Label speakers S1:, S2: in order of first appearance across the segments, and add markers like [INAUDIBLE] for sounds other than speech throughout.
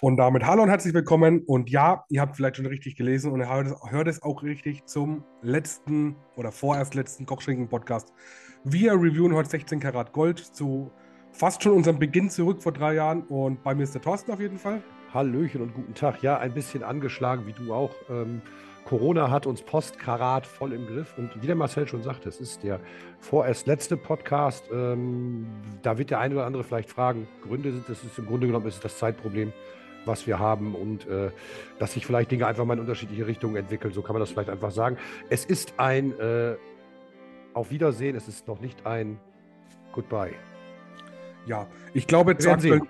S1: Und damit hallo und herzlich willkommen. Und ja, ihr habt vielleicht schon richtig gelesen und ihr hört es, auch richtig zum letzten oder vorerst letzten Kochschinken-Podcast. Wir reviewen heute 16 Karat Gold zu fast schon unserem Beginn zurück vor drei Jahren. Und bei mir ist der Thorsten auf jeden Fall.
S2: Hallöchen und guten Tag. Ja, ein bisschen angeschlagen, wie du auch. Ähm, Corona hat uns Postkarat voll im Griff. Und wie der Marcel schon sagte, es ist der vorerst letzte Podcast. Ähm, da wird der eine oder andere vielleicht fragen, Gründe sind, das ist im Grunde genommen ist das Zeitproblem was wir haben und äh, dass sich vielleicht Dinge einfach mal in unterschiedliche Richtungen entwickeln. So kann man das vielleicht einfach sagen. Es ist ein äh, Auf Wiedersehen, es ist noch nicht ein Goodbye.
S1: Ja, ich glaube, zur, aktuell,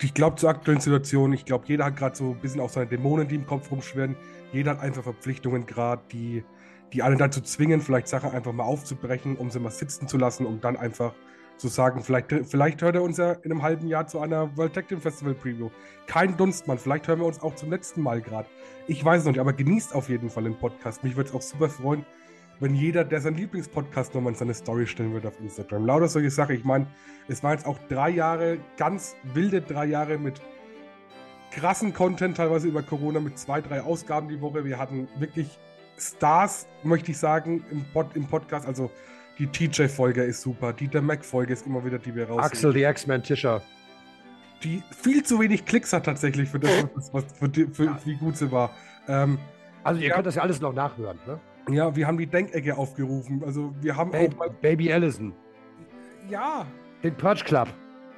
S1: ich glaube zur aktuellen Situation, ich glaube, jeder hat gerade so ein bisschen auch seine Dämonen, die im Kopf rumschwirren. Jeder hat einfach Verpflichtungen gerade, die, die alle dazu zwingen, vielleicht Sachen einfach mal aufzubrechen, um sie mal sitzen zu lassen, um dann einfach zu sagen, vielleicht, vielleicht hört er uns ja in einem halben Jahr zu einer World Tag Team Festival Preview. Kein Dunstmann, vielleicht hören wir uns auch zum letzten Mal gerade. Ich weiß es noch nicht, aber genießt auf jeden Fall den Podcast. Mich würde es auch super freuen, wenn jeder, der seinen Lieblingspodcast nochmal in seine Story stellen würde auf Instagram. Lauter solche Sachen. Ich meine, es waren jetzt auch drei Jahre, ganz wilde drei Jahre mit krassen Content, teilweise über Corona, mit zwei, drei Ausgaben die Woche. Wir hatten wirklich Stars, möchte ich sagen, im, Pod, im Podcast. Also die TJ-Folge ist super. Die der Mac-Folge ist immer wieder, die wir raus.
S2: Axel, die X-Men Tischer.
S1: Die viel zu wenig Klicks hat tatsächlich für das, [LAUGHS] was, für, die, für ja. wie gut sie war. Ähm,
S2: also ihr ja, könnt das ja alles noch nachhören, ne?
S1: Ja, wir haben die Denkecke aufgerufen. Also wir haben
S2: ba auch mal. Baby Allison.
S1: Ja.
S2: Den Purge Club.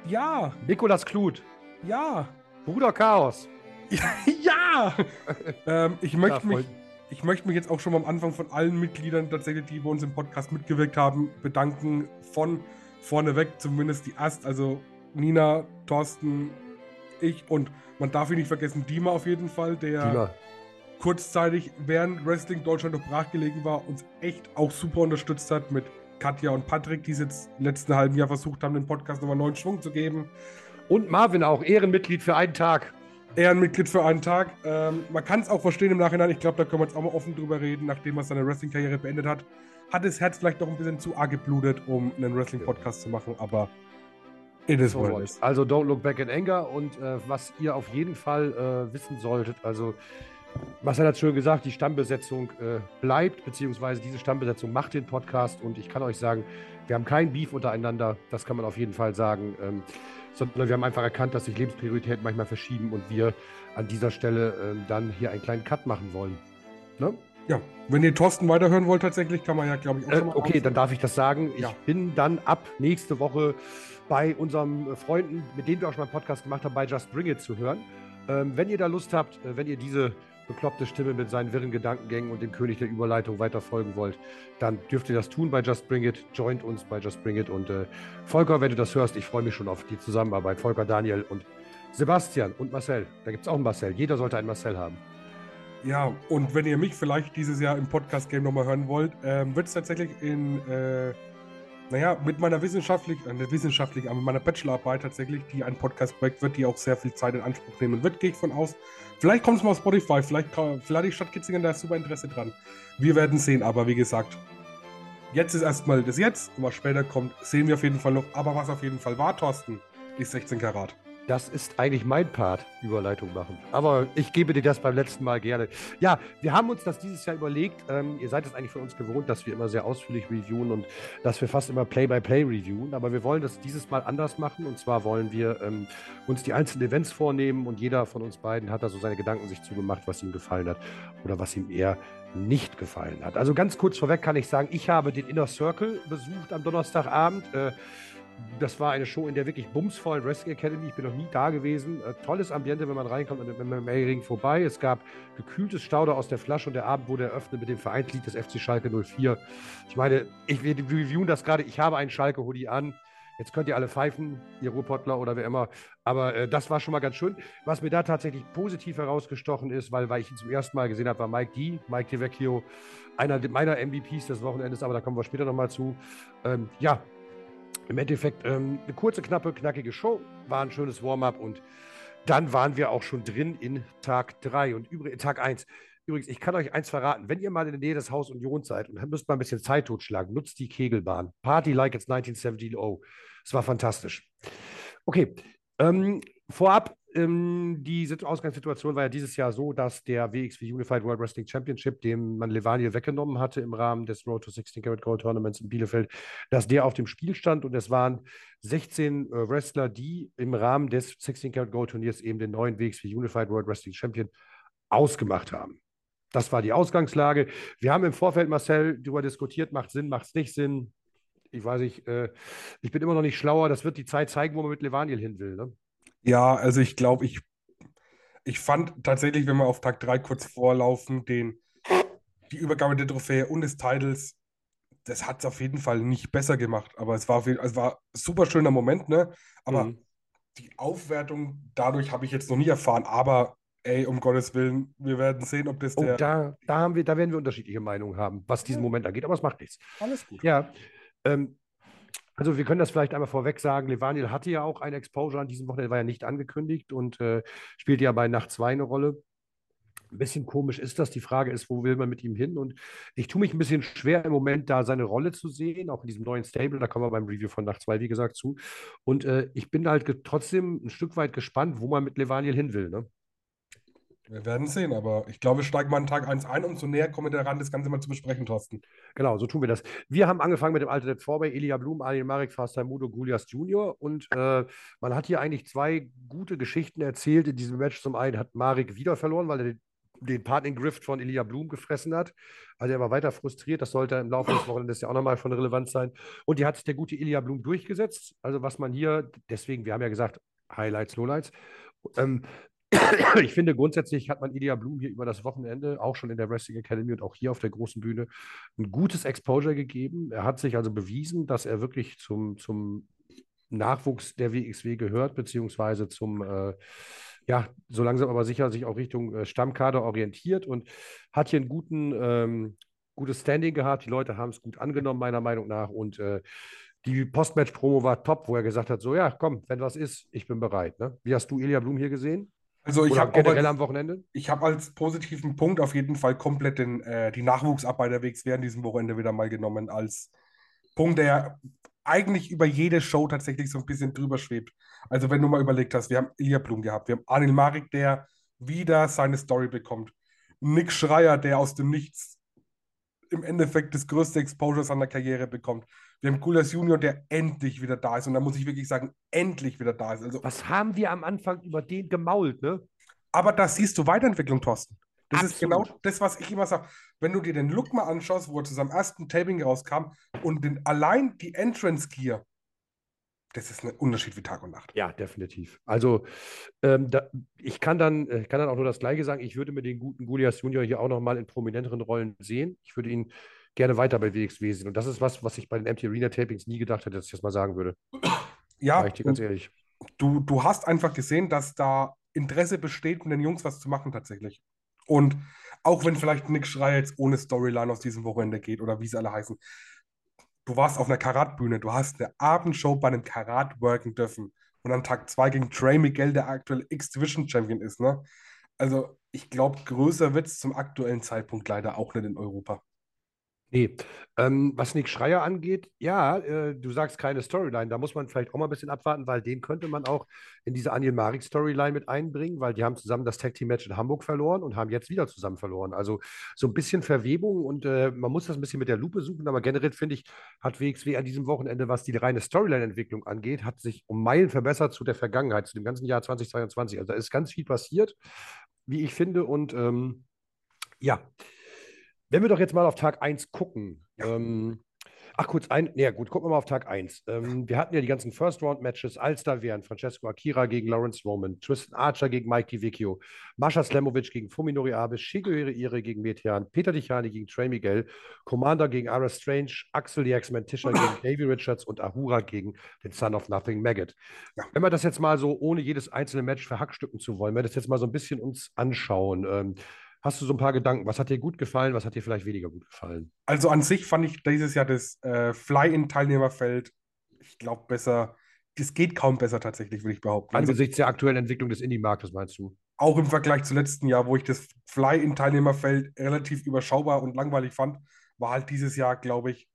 S1: Ja.
S2: Nikolas Kluth.
S1: Ja.
S2: Bruder Chaos. [LAUGHS]
S1: ja. [LAUGHS] ähm, ich möchte mich ich möchte mich jetzt auch schon am Anfang von allen Mitgliedern tatsächlich, die bei uns im Podcast mitgewirkt haben, bedanken. Von vorneweg zumindest die Ast, also Nina, Thorsten, ich und man darf ihn nicht vergessen, Dima auf jeden Fall, der Dima. kurzzeitig während Wrestling Deutschland noch brachgelegen war, uns echt auch super unterstützt hat mit Katja und Patrick, die es jetzt im letzten halben Jahr versucht haben, den Podcast nochmal neuen Schwung zu geben.
S2: Und Marvin auch, Ehrenmitglied für einen Tag.
S1: Ehrenmitglied für einen Tag. Ähm, man kann es auch verstehen im Nachhinein. Ich glaube, da können wir jetzt auch mal offen drüber reden, nachdem er seine Wrestling-Karriere beendet hat. Hat das Herz vielleicht doch ein bisschen zu arg geblutet, um einen Wrestling-Podcast zu machen, aber
S2: it is what it is. Also don't look back in anger und äh, was ihr auf jeden Fall äh, wissen solltet, also Marcel hat schön gesagt, die Stammbesetzung äh, bleibt, beziehungsweise diese Stammbesetzung macht den Podcast und ich kann euch sagen, wir haben kein Beef untereinander, das kann man auf jeden Fall sagen. Ähm, sondern wir haben einfach erkannt, dass sich Lebensprioritäten manchmal verschieben und wir an dieser Stelle äh, dann hier einen kleinen Cut machen wollen.
S1: Ne? Ja, wenn ihr Thorsten weiterhören wollt, tatsächlich, kann man ja, glaube ich, auch
S2: äh, schon mal. Okay, dann darf ich das sagen. Ja. Ich bin dann ab nächste Woche bei unseren Freunden, mit denen wir auch schon mal einen Podcast gemacht haben, bei Just Bring It zu hören. Ähm, wenn ihr da Lust habt, äh, wenn ihr diese bekloppte Stimme mit seinen wirren Gedankengängen und dem König der Überleitung weiter folgen wollt, dann dürft ihr das tun bei Just Bring It. Joint uns bei Just Bring It. Und äh, Volker, wenn du das hörst, ich freue mich schon auf die Zusammenarbeit. Volker, Daniel und Sebastian und Marcel. Da gibt es auch einen Marcel. Jeder sollte einen Marcel haben.
S1: Ja, und wenn ihr mich vielleicht dieses Jahr im Podcast-Game nochmal hören wollt, ähm, wird es tatsächlich in äh, naja, mit meiner wissenschaftlich, äh, wissenschaftlich, aber mit meiner Bachelorarbeit tatsächlich, die ein Podcast-Projekt wird, die auch sehr viel Zeit in Anspruch nehmen wird, gehe ich von aus. Vielleicht kommt es mal auf Spotify, vielleicht, vielleicht die Stadt Kitzingen, da ist super Interesse dran. Wir werden sehen, aber wie gesagt, jetzt ist erstmal das Jetzt und was später kommt, sehen wir auf jeden Fall noch. Aber was auf jeden Fall war, Thorsten, ist 16 Karat.
S2: Das ist eigentlich mein Part, Überleitung machen. Aber ich gebe dir das beim letzten Mal gerne. Ja, wir haben uns das dieses Jahr überlegt. Ähm, ihr seid es eigentlich von uns gewohnt, dass wir immer sehr ausführlich reviewen und dass wir fast immer Play-by-Play reviewen. Aber wir wollen das dieses Mal anders machen. Und zwar wollen wir ähm, uns die einzelnen Events vornehmen und jeder von uns beiden hat da so seine Gedanken sich zugemacht, was ihm gefallen hat oder was ihm eher nicht gefallen hat. Also ganz kurz vorweg kann ich sagen, ich habe den Inner Circle besucht am Donnerstagabend. Äh, das war eine Show, in der wirklich bumsvoll Wrestling Academy. Ich bin noch nie da gewesen. Äh, tolles Ambiente, wenn man reinkommt und mit dem Ring vorbei. Es gab gekühltes Stauder aus der Flasche und der Abend wurde eröffnet mit dem Vereinslied des FC Schalke 04. Ich meine, ich, wir reviewen das gerade. Ich habe einen Schalke-Hoodie an. Jetzt könnt ihr alle pfeifen, ihr Ruhrpottler oder wer immer. Aber äh, das war schon mal ganz schön. Was mir da tatsächlich positiv herausgestochen ist, weil, weil ich ihn zum ersten Mal gesehen habe, war Mike D, Mike DeVecchio, einer meiner MVPs des Wochenendes, aber da kommen wir später nochmal zu. Ähm, ja, im Endeffekt ähm, eine kurze, knappe, knackige Show, war ein schönes Warm-up und dann waren wir auch schon drin in Tag 3 und übrigens Tag 1. Übrigens, ich kann euch eins verraten, wenn ihr mal in der Nähe des Haus Union seid und müsst mal ein bisschen Zeit totschlagen, nutzt die Kegelbahn. Party like it's 1970. Oh, es war fantastisch. Okay, ähm, vorab ähm, die Ausgangssituation war ja dieses Jahr so, dass der WXW Unified World Wrestling Championship, den man Levaniel weggenommen hatte im Rahmen des Road to 16 Karat Gold Tournaments in Bielefeld, dass der auf dem Spiel stand und es waren 16 äh, Wrestler, die im Rahmen des 16 Karat Gold Turniers eben den neuen WXW Unified World Wrestling Champion ausgemacht haben. Das war die Ausgangslage. Wir haben im Vorfeld, Marcel, darüber diskutiert, macht Sinn, macht es nicht Sinn. Ich weiß nicht, äh, ich bin immer noch nicht schlauer. Das wird die Zeit zeigen, wo man mit Levaniel hin will. Ne?
S1: Ja, also ich glaube, ich, ich fand tatsächlich, wenn wir auf Tag 3 kurz vorlaufen, den, die Übergabe der Trophäe und des Titles, das hat es auf jeden Fall nicht besser gemacht. Aber es war, auf jeden, es war ein super schöner Moment, ne? Aber mhm. die Aufwertung dadurch habe ich jetzt noch nie erfahren. Aber ey, um Gottes Willen, wir werden sehen, ob das
S2: oh,
S1: der.
S2: Da, da, haben wir, da werden wir unterschiedliche Meinungen haben, was diesen. Moment angeht. Aber es macht nichts.
S1: Alles gut.
S2: Ja. Ähm, also wir können das vielleicht einmal vorweg sagen. Levaniel hatte ja auch ein Exposure an diesem Wochenende, war ja nicht angekündigt und äh, spielte ja bei Nacht 2 eine Rolle. Ein bisschen komisch ist das. Die Frage ist, wo will man mit ihm hin? Und ich tue mich ein bisschen schwer im Moment, da seine Rolle zu sehen, auch in diesem neuen Stable. Da kommen wir beim Review von Nacht 2, wie gesagt, zu. Und äh, ich bin halt trotzdem ein Stück weit gespannt, wo man mit Levaniel hin will. Ne?
S1: Wir werden sehen, aber ich glaube, wir steigen mal an Tag 1 ein, um so näher kommen wir daran, das Ganze mal zu besprechen, Thorsten.
S2: Genau, so tun wir das. Wir haben angefangen mit dem Alternate Vorbei, Elia Blum, Alien Marek, Fastai Mudo, Gulias Junior und äh, man hat hier eigentlich zwei gute Geschichten erzählt in diesem Match. Zum einen hat Marek wieder verloren, weil er den, den Partning Grift von Elia Blum gefressen hat. Also er war weiter frustriert, das sollte im Laufe des Wochenendes ja auch nochmal von Relevanz sein. Und die hat sich der gute Elia Blum durchgesetzt. Also was man hier, deswegen, wir haben ja gesagt, Highlights, Lowlights. Ähm, ich finde, grundsätzlich hat man Ilya Blum hier über das Wochenende, auch schon in der Wrestling Academy und auch hier auf der großen Bühne, ein gutes Exposure gegeben. Er hat sich also bewiesen, dass er wirklich zum, zum Nachwuchs der WXW gehört, beziehungsweise zum, äh, ja, so langsam aber sicher sich auch Richtung äh, Stammkader orientiert und hat hier einen guten, ähm, gutes Standing gehabt. Die Leute haben es gut angenommen, meiner Meinung nach. Und äh, die Postmatch-Promo war top, wo er gesagt hat: So, ja, komm, wenn was ist, ich bin bereit. Ne? Wie hast du Ilya Blum hier gesehen?
S1: Also ich habe
S2: generell am Wochenende?
S1: Ich habe als positiven Punkt auf jeden Fall komplett den, äh, die Nachwuchsarbeiterwegs während diesem Wochenende wieder mal genommen als Punkt, der eigentlich über jede Show tatsächlich so ein bisschen drüber schwebt. Also wenn du mal überlegt hast, wir haben Ilya Blum gehabt, wir haben Anil Marik, der wieder seine Story bekommt. Nick Schreier, der aus dem Nichts im Endeffekt das größte Exposure seiner Karriere bekommt. Wir haben Gulas Junior, der endlich wieder da ist. Und da muss ich wirklich sagen, endlich wieder da ist.
S2: Also, Was haben wir am Anfang über den gemault, ne?
S1: Aber da siehst du Weiterentwicklung, Thorsten. Das Absolut. ist genau das, was ich immer sage. Wenn du dir den Look mal anschaust, wo er zu seinem ersten Taping rauskam und den, allein die Entrance Gear, das ist ein Unterschied wie Tag und Nacht.
S2: Ja, definitiv. Also ähm, da, ich kann dann, ich kann dann auch nur das Gleiche sagen. Ich würde mir den guten Goliath Junior hier auch nochmal in prominenteren Rollen sehen. Ich würde ihn gerne weiter bei WXW sehen. Und das ist was, was ich bei den Empty Arena Tapings nie gedacht hätte, dass ich das mal sagen würde. [CLEARS THROAT]
S1: Ja, ich dir ganz ehrlich. Du, du hast einfach gesehen, dass da Interesse besteht, mit den Jungs was zu machen tatsächlich. Und auch wenn vielleicht Nick Schreier jetzt ohne Storyline aus diesem Wochenende geht oder wie sie alle heißen, du warst auf einer Karatbühne, du hast eine Abendshow bei einem Karat worken dürfen und an Tag 2 gegen Trey Miguel, der aktuell X-Division Champion ist, ne? Also, ich glaube, größer wird es zum aktuellen Zeitpunkt leider auch nicht in Europa.
S2: Nee. Ähm, was Nick Schreier angeht, ja, äh, du sagst keine Storyline. Da muss man vielleicht auch mal ein bisschen abwarten, weil den könnte man auch in diese Aniel Marik Storyline mit einbringen, weil die haben zusammen das Tag Team Match in Hamburg verloren und haben jetzt wieder zusammen verloren. Also so ein bisschen Verwebung und äh, man muss das ein bisschen mit der Lupe suchen, aber generell finde ich, hat WXW an diesem Wochenende, was die reine Storyline-Entwicklung angeht, hat sich um Meilen verbessert zu der Vergangenheit, zu dem ganzen Jahr 2022. Also da ist ganz viel passiert, wie ich finde und ähm, ja. Wenn wir doch jetzt mal auf Tag 1 gucken. Ja. Ähm, ach, kurz ein. Ja, gut, gucken wir mal auf Tag 1. Ähm, wir hatten ja die ganzen First-Round-Matches. Wären Francesco Akira gegen Lawrence Roman, Tristan Archer gegen Mikey Vecchio, Mascha Slemovic gegen Fuminori Abe, Shigeru Ire gegen Metean, Peter Dichani gegen Trey Miguel, Commander gegen Ara Strange, Axel the X-Men Tischer [CLEARS THROAT] gegen Davey Richards und Ahura gegen den Son of Nothing Maggot. Ja. Wenn wir das jetzt mal so, ohne jedes einzelne Match verhackstücken zu wollen, wenn wir das jetzt mal so ein bisschen uns anschauen. Ähm, Hast du so ein paar Gedanken? Was hat dir gut gefallen? Was hat dir vielleicht weniger gut gefallen?
S1: Also an sich fand ich dieses Jahr das äh, Fly-In-Teilnehmerfeld, ich glaube, besser. Das geht kaum besser tatsächlich, würde ich behaupten.
S2: Also Angesichts der aktuellen Entwicklung des Indie-Marktes, meinst du?
S1: Auch im Vergleich zum letzten Jahr, wo ich das Fly-In-Teilnehmerfeld relativ überschaubar und langweilig fand, war halt dieses Jahr, glaube ich,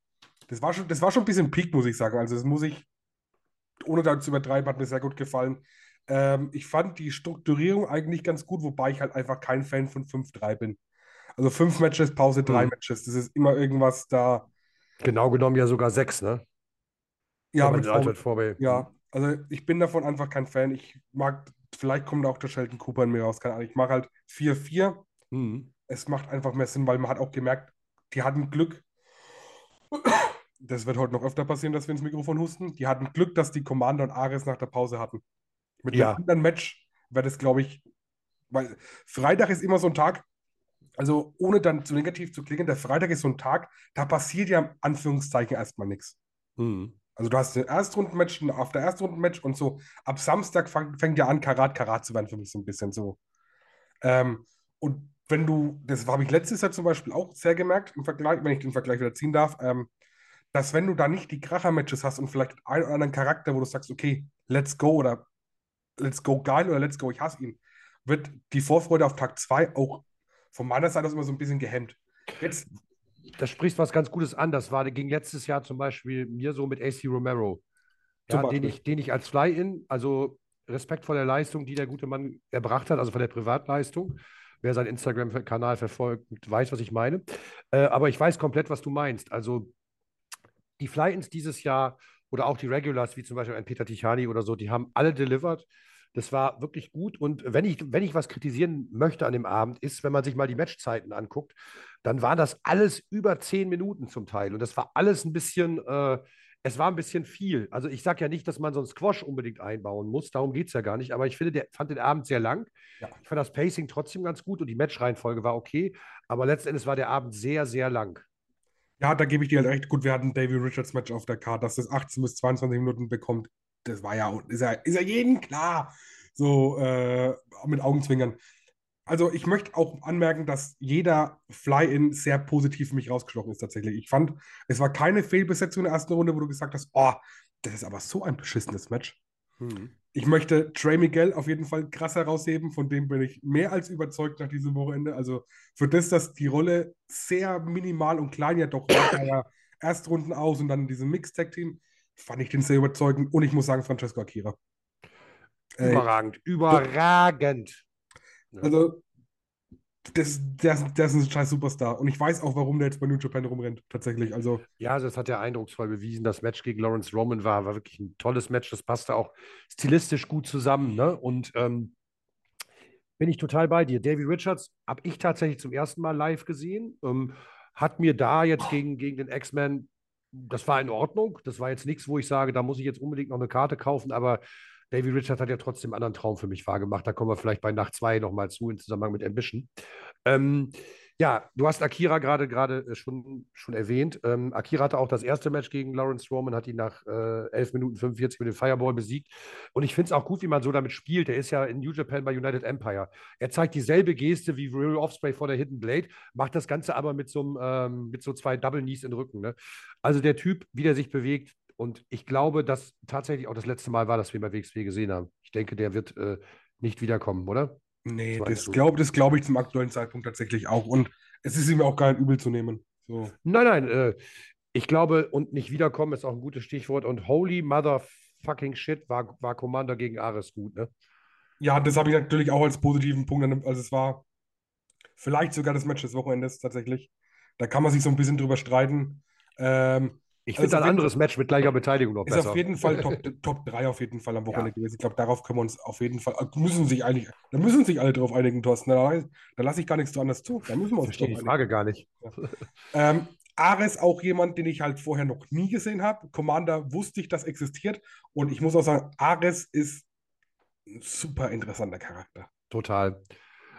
S1: das war, schon, das war schon ein bisschen Peak, muss ich sagen. Also das muss ich, ohne da zu übertreiben, hat mir sehr gut gefallen. Ähm, ich fand die Strukturierung eigentlich ganz gut, wobei ich halt einfach kein Fan von 5-3 bin. Also fünf Matches, Pause, drei hm. Matches. Das ist immer irgendwas da.
S2: Genau genommen ja sogar sechs, ne?
S1: Ja, mit Vor ja, also ich bin davon einfach kein Fan. Ich mag, vielleicht kommt auch der Sheldon Cooper in mir raus, keine Ahnung. Ich mag halt 4-4. Hm. Es macht einfach mehr Sinn, weil man hat auch gemerkt, die hatten Glück. Das wird heute noch öfter passieren, dass wir ins Mikrofon husten. Die hatten Glück, dass die Commander und Ares nach der Pause hatten. Mit ja. einem anderen Match wäre das, glaube ich, weil Freitag ist immer so ein Tag, also ohne dann zu negativ zu klingen, der Freitag ist so ein Tag, da passiert ja im Anführungszeichen erstmal nichts. Mhm. Also du hast ein Erstrundenmatch, ein auf der Erstrundenmatch und so ab Samstag fang, fängt ja an, Karat Karat zu werden für mich so ein bisschen so. Ähm, und wenn du, das habe ich letztes Jahr zum Beispiel auch sehr gemerkt, im Vergleich, wenn ich den Vergleich wieder ziehen darf, ähm, dass wenn du da nicht die Kracher-Matches hast und vielleicht einen oder anderen Charakter, wo du sagst, okay, let's go oder let's go geil oder let's go, ich hasse ihn, wird die Vorfreude auf Tag 2 auch von meiner Seite aus immer so ein bisschen gehemmt.
S2: Jetzt. Das spricht was ganz Gutes an. Das war ging letztes Jahr zum Beispiel mir so mit AC Romero, ja, den, ich, den ich als Fly-In, also Respekt vor der Leistung, die der gute Mann erbracht hat, also von der Privatleistung. Wer seinen Instagram-Kanal verfolgt, weiß, was ich meine. Äh, aber ich weiß komplett, was du meinst. Also die Fly-Ins dieses Jahr oder auch die Regulars, wie zum Beispiel ein Peter Tichani oder so, die haben alle delivered. Das war wirklich gut. Und wenn ich, wenn ich was kritisieren möchte an dem Abend, ist, wenn man sich mal die Matchzeiten anguckt, dann war das alles über zehn Minuten zum Teil. Und das war alles ein bisschen, äh, es war ein bisschen viel. Also ich sage ja nicht, dass man so einen Squash unbedingt einbauen muss, darum geht es ja gar nicht. Aber ich finde, der fand den Abend sehr lang. Ja. Ich fand das Pacing trotzdem ganz gut und die Matchreihenfolge war okay. Aber letztendlich war der Abend sehr, sehr lang.
S1: Ja, da gebe ich dir halt recht. Gut, wir hatten David Richards Match auf der Karte, dass das 18 bis 22 Minuten bekommt das war ja, ist ja, ist ja jedem klar, so äh, mit Augenzwinkern. Also ich möchte auch anmerken, dass jeder Fly-In sehr positiv für mich rausgestochen ist tatsächlich. Ich fand, es war keine Fehlbesetzung in der ersten Runde, wo du gesagt hast, oh, das ist aber so ein beschissenes Match. Hm. Ich möchte Trey Miguel auf jeden Fall krass herausheben, von dem bin ich mehr als überzeugt nach diesem Wochenende. Also für das, dass die Rolle sehr minimal und klein ja doch war, ja Erstrunden aus und dann diesem Mixed-Tag-Team, fand ich den sehr überzeugend. Und ich muss sagen, Francesco Akira.
S2: Überragend, äh, überragend.
S1: Also, das, das, das ist ein scheiß Superstar. Und ich weiß auch, warum der jetzt bei New Japan rumrennt, tatsächlich. Also,
S2: ja, also das hat er eindrucksvoll bewiesen. Das Match gegen Lawrence Roman war, war wirklich ein tolles Match. Das passte auch stilistisch gut zusammen. Ne? Und ähm, bin ich total bei dir. Davy Richards habe ich tatsächlich zum ersten Mal live gesehen. Ähm, hat mir da jetzt gegen, gegen den X-Men das war in Ordnung. Das war jetzt nichts, wo ich sage, da muss ich jetzt unbedingt noch eine Karte kaufen, aber Davy Richard hat ja trotzdem einen anderen Traum für mich wahrgemacht. Da kommen wir vielleicht bei Nacht 2 nochmal zu in Zusammenhang mit Ambition. Ähm, ja, du hast Akira gerade gerade äh, schon, schon erwähnt. Ähm, Akira hatte auch das erste Match gegen Lawrence Roman, hat ihn nach äh, 11 Minuten 45 mit dem Fireball besiegt. Und ich finde es auch gut, wie man so damit spielt. Er ist ja in New Japan bei United Empire. Er zeigt dieselbe Geste wie Real Offspray vor der Hidden Blade, macht das Ganze aber mit so, ähm, mit so zwei Double Knees in den Rücken. Ne? Also der Typ, wie der sich bewegt. Und ich glaube, dass tatsächlich auch das letzte Mal war, dass wir bei WXW gesehen haben. Ich denke, der wird äh, nicht wiederkommen, oder?
S1: Nee, das, das glaube glaub ich zum aktuellen Zeitpunkt tatsächlich auch. Und es ist ihm auch gar nicht übel zu nehmen. So.
S2: Nein, nein. Äh, ich glaube, und nicht wiederkommen ist auch ein gutes Stichwort. Und holy motherfucking shit war, war Commander gegen Ares gut, ne?
S1: Ja, das habe ich natürlich auch als positiven Punkt. Also es war vielleicht sogar das Match des Wochenendes tatsächlich. Da kann man sich so ein bisschen drüber streiten. Ähm,
S2: ich finde also ein anderes Match mit gleicher Beteiligung noch
S1: ist besser. Ist auf jeden Fall [LAUGHS] Top, Top 3 auf jeden Fall am Wochenende ja. gewesen. Ich glaube, darauf können wir uns auf jeden Fall, äh, müssen sich eigentlich, da müssen sich alle drauf einigen, Thorsten. Da, da lasse ich gar nichts anderes zu. Da müssen wir uns
S2: Verstehe die Frage gar nicht.
S1: Ja. ähm, Ares auch jemand, den ich halt vorher noch nie gesehen habe. Commander wusste ich, dass existiert. Und ich muss auch sagen, Ares ist ein super interessanter Charakter.
S2: Total.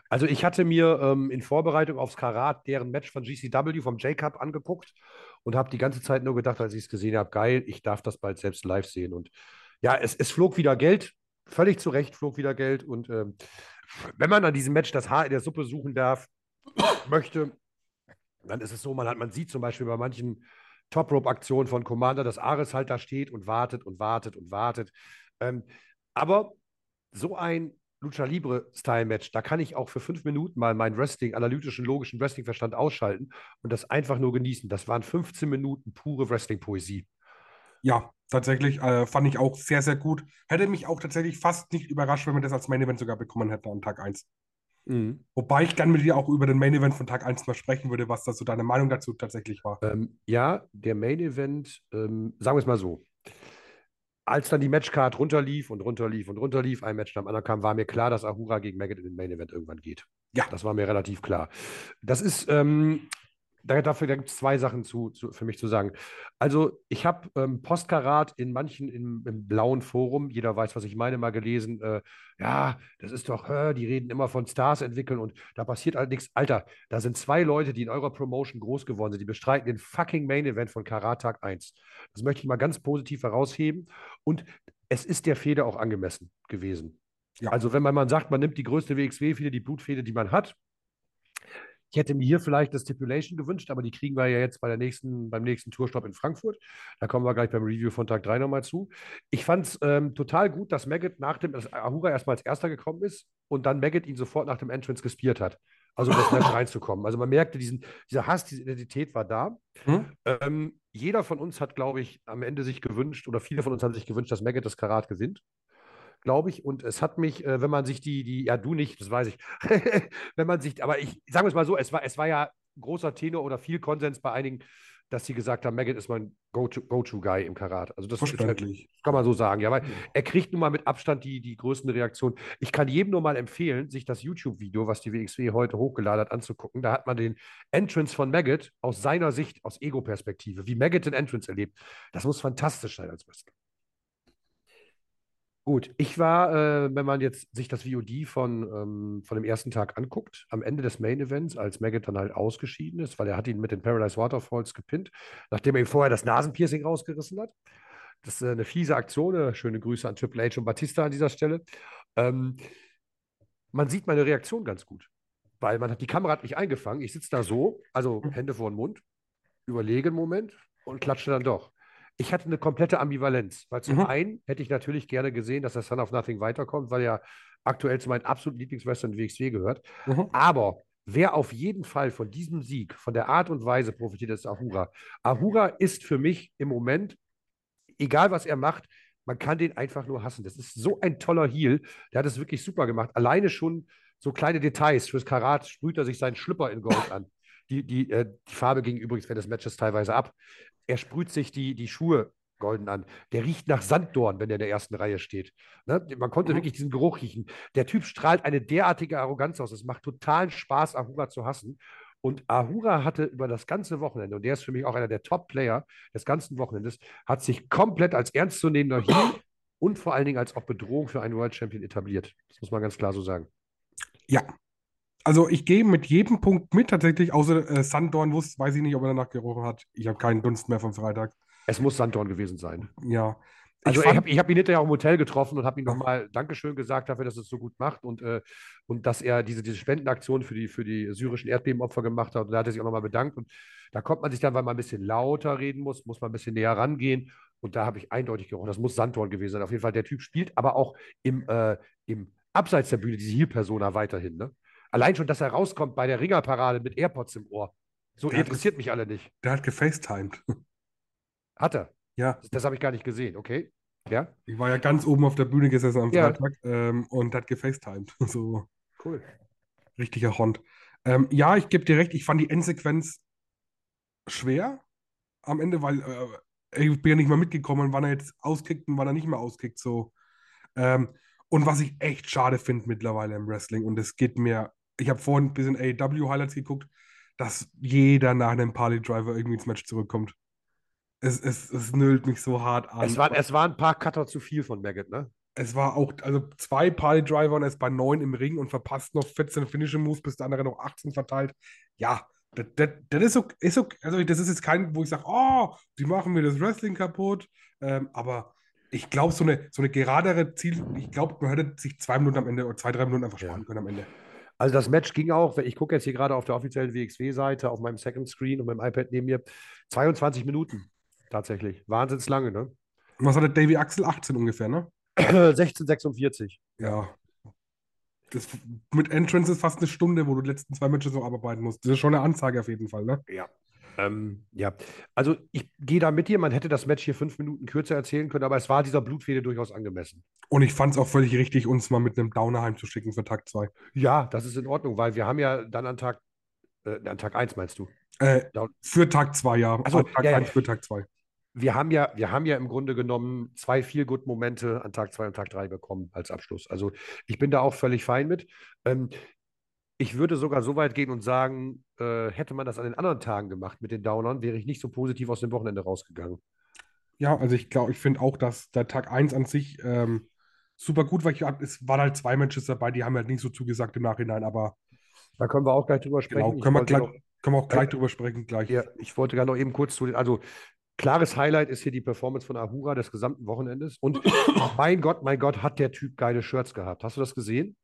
S2: Also ich hatte mir ähm, in Vorbereitung aufs Karat deren Match von GCW vom J-Cup angeguckt und habe die ganze Zeit nur gedacht, als ich es gesehen habe, geil, ich darf das bald selbst live sehen. Und ja, es, es flog wieder Geld, völlig zu Recht flog wieder Geld. Und ähm, wenn man an diesem Match das Haar in der Suppe suchen darf, möchte, dann ist es so, man, hat, man sieht zum Beispiel bei manchen Top-Rope-Aktionen von Commander, dass Ares halt da steht und wartet und wartet und wartet. Ähm, aber so ein Lucha Libre-Style-Match, da kann ich auch für fünf Minuten mal meinen Wrestling, analytischen, logischen Wrestling-Verstand ausschalten und das einfach nur genießen. Das waren 15 Minuten pure Wrestling-Poesie.
S1: Ja, Tatsächlich äh, fand ich auch sehr, sehr gut. Hätte mich auch tatsächlich fast nicht überrascht, wenn wir das als Main Event sogar bekommen hätten an Tag 1. Mhm. Wobei ich gerne mit dir auch über den Main Event von Tag 1 mal sprechen würde, was da so deine Meinung dazu tatsächlich war.
S2: Ähm, ja, der Main Event, ähm, sagen wir es mal so. Als dann die Matchcard runterlief und runterlief und runterlief, ein Match nach dem anderen kam, war mir klar, dass Ahura gegen Maggot in den Main Event irgendwann geht. Ja. Das war mir relativ klar. Das ist ähm, dafür gibt es zwei Sachen zu, zu, für mich zu sagen. Also, ich habe ähm, Postkarat in manchen im, im, blauen Forum, jeder weiß, was ich meine, mal gelesen. Äh, ja, das ist doch, äh, die reden immer von Stars entwickeln und da passiert halt nichts. Alter, da sind zwei Leute, die in eurer Promotion groß geworden sind, die bestreiten den fucking Main Event von Karat Tag 1. Das möchte ich mal ganz positiv herausheben. Und es ist der Feder auch angemessen gewesen. Ja. Also, wenn man, man sagt, man nimmt die größte WXW-Fehde, die Blutfehde, die man hat, ich hätte mir hier vielleicht das Stipulation gewünscht, aber die kriegen wir ja jetzt bei der nächsten, beim nächsten Tourstopp in Frankfurt. Da kommen wir gleich beim Review von Tag 3 nochmal zu. Ich fand es ähm, total gut, dass Maggot nach dem, dass Ahura erstmal als erster gekommen ist und dann Maggot ihn sofort nach dem Entrance gespiert hat. Also um das Match [LAUGHS] reinzukommen. Also man merkte, diesen, dieser Hass, diese Identität war da. Hm? Ähm, jeder von uns hat, glaube ich, am Ende sich gewünscht, oder viele von uns haben sich gewünscht, dass Maggot das Karat gewinnt glaube ich. Und es hat mich, äh, wenn man sich die, die, ja, du nicht, das weiß ich, [LAUGHS] wenn man sich, aber ich sage es mal so, es war, es war ja großer Tenor oder viel Konsens bei einigen, dass sie gesagt haben, Maggot ist mein Go-To-Guy im Karat. Also das, ist, halt, kann man so sagen, ja, weil er kriegt nun mal mit Abstand die, die größten Reaktionen. Ich kann jedem nur mal empfehlen, sich das YouTube-Video, was die WXW heute hochgeladen hat, anzugucken. Da hat man den Entrance von Maggot aus seiner Sicht, aus Ego-Perspektive, wie Maggot den Entrance erlebt. Das muss fantastisch sein als Wrestler. Gut, ich war, äh, wenn man jetzt sich das VOD von, ähm, von dem ersten Tag anguckt, am Ende des Main Events, als Maggot dann halt ausgeschieden ist, weil er hat ihn mit den Paradise Waterfalls gepinnt, nachdem er ihm vorher das Nasenpiercing rausgerissen hat. Das ist eine fiese Aktion. Äh, schöne Grüße an Triple H und Batista an dieser Stelle. Ähm, man sieht meine Reaktion ganz gut, weil man hat die Kamera hat mich eingefangen. Ich sitze da so, also Hände vor den Mund, überlege einen Moment und klatsche dann doch ich hatte eine komplette Ambivalenz, weil zum mhm. einen hätte ich natürlich gerne gesehen, dass der Son of Nothing weiterkommt, weil er aktuell zu meinen absoluten Lieblingswestern WXW gehört. Mhm. Aber wer auf jeden Fall von diesem Sieg, von der Art und Weise profitiert, ist Ahura. Ahura ist für mich im Moment, egal was er macht, man kann den einfach nur hassen. Das ist so ein toller Heal. Der hat es wirklich super gemacht. Alleine schon so kleine Details. Fürs Karat sprüht er sich seinen Schlüpper in Gold an. [LAUGHS] Die, die, äh, die Farbe ging übrigens während des Matches teilweise ab. Er sprüht sich die, die Schuhe golden an. Der riecht nach Sanddorn, wenn er in der ersten Reihe steht. Ne? Man konnte mhm. wirklich diesen Geruch riechen. Der Typ strahlt eine derartige Arroganz aus. Es macht totalen Spaß, Ahura zu hassen. Und Ahura hatte über das ganze Wochenende, und der ist für mich auch einer der Top-Player des ganzen Wochenendes, hat sich komplett als ernstzunehmender Heel und vor allen Dingen als auch Bedrohung für einen World Champion etabliert. Das muss man ganz klar so sagen.
S1: Ja, also ich gehe mit jedem Punkt mit tatsächlich, außer äh, Sanddorn wusste, weiß ich nicht, ob er danach gerochen hat. Ich habe keinen Dunst mehr vom Freitag.
S2: Es muss Sanddorn gewesen sein.
S1: Ja.
S2: Also ich, ich habe hab ihn hinterher auch im Hotel getroffen und habe ihm nochmal Dankeschön gesagt dafür, dass er es so gut macht und, äh, und dass er diese, diese Spendenaktion für die, für die syrischen Erdbebenopfer gemacht hat. Und da hat er sich auch nochmal bedankt. Und da kommt man sich dann, weil man ein bisschen lauter reden muss, muss man ein bisschen näher rangehen. Und da habe ich eindeutig gerochen, das muss Sanddorn gewesen sein. Auf jeden Fall, der Typ spielt aber auch im, äh, im Abseits der Bühne diese Heal-Persona weiterhin. Ne? Allein schon, dass er rauskommt bei der Ringerparade mit AirPods im Ohr. So der interessiert hat, mich alle nicht.
S1: Der hat gefacetimed. [LAUGHS]
S2: Hat er?
S1: Ja.
S2: Das, das habe ich gar nicht gesehen, okay. Ja.
S1: Ich war ja ganz oben auf der Bühne gesessen am Freitag ja. ähm, und hat gefacetimed. [LAUGHS] so.
S2: Cool.
S1: Richtiger Hond. Ähm, ja, ich gebe dir recht, ich fand die Endsequenz schwer am Ende, weil äh, ich bin ja nicht mal mitgekommen, wann er jetzt auskickt und wann er nicht mehr auskickt. So. Ähm, und was ich echt schade finde mittlerweile im Wrestling, und es geht mir ich habe vorhin ein bisschen AEW-Highlights geguckt, dass jeder nach einem Party-Driver irgendwie ins Match zurückkommt. Es, es, es nölt mich so hart an.
S2: Es, war, es waren ein paar Cutter zu viel von Maggot, ne?
S1: Es war auch, also zwei Party-Driver und er ist bei neun im Ring und verpasst noch 14 Finishing Moves, bis der andere noch 18 verteilt. Ja, das, das, das ist, okay, ist okay. Also, das ist jetzt kein, wo ich sage, oh, die machen mir das Wrestling kaputt. Ähm, aber ich glaube, so eine, so eine geradere Ziel, ich glaube, man hätte sich zwei Minuten am Ende oder zwei, drei Minuten einfach sparen ja. können am Ende.
S2: Also das Match ging auch, ich gucke jetzt hier gerade auf der offiziellen WXW-Seite, auf meinem Second Screen und meinem iPad neben mir, 22 Minuten tatsächlich. Wahnsinns lange, ne?
S1: Was hatte Davy Axel? 18 ungefähr, ne? [CLEARS THROAT]
S2: 1646.
S1: Ja. Das, mit Entrance ist fast eine Stunde, wo du die letzten zwei Matches so abarbeiten musst. Das ist schon eine Ansage auf jeden Fall, ne?
S2: Ja. Ähm, ja, also ich gehe da mit dir. Man hätte das Match hier fünf Minuten kürzer erzählen können, aber es war dieser Blutfede durchaus angemessen.
S1: Und ich fand es auch völlig richtig, uns mal mit einem Downer heimzuschicken für Tag 2.
S2: Ja, das ist in Ordnung, weil wir haben ja dann an Tag, äh, an Tag 1 meinst du?
S1: Äh, für Tag 2, ja.
S2: Also
S1: Tag
S2: ja,
S1: 1 für Tag 2.
S2: Wir haben ja, wir haben ja im Grunde genommen zwei Feel-Good-Momente an Tag 2 und Tag 3 bekommen als Abschluss. Also ich bin da auch völlig fein mit. Ähm, ich würde sogar so weit gehen und sagen, äh, hätte man das an den anderen Tagen gemacht mit den Downern, wäre ich nicht so positiv aus dem Wochenende rausgegangen.
S1: Ja, also ich glaube, ich finde auch, dass der Tag 1 an sich ähm, super gut war. Ich, es waren halt zwei Matches dabei, die haben halt nicht so zugesagt im Nachhinein, aber.
S2: Da können wir auch gleich drüber sprechen.
S1: Genau, können, wir, gleich, noch, können wir auch gleich äh, drüber sprechen. Gleich.
S2: Ja, ich wollte gerade noch eben kurz zu den, also klares Highlight ist hier die Performance von Ahura des gesamten Wochenendes. Und [COUGHS] mein Gott, mein Gott, hat der Typ geile Shirts gehabt. Hast du das gesehen?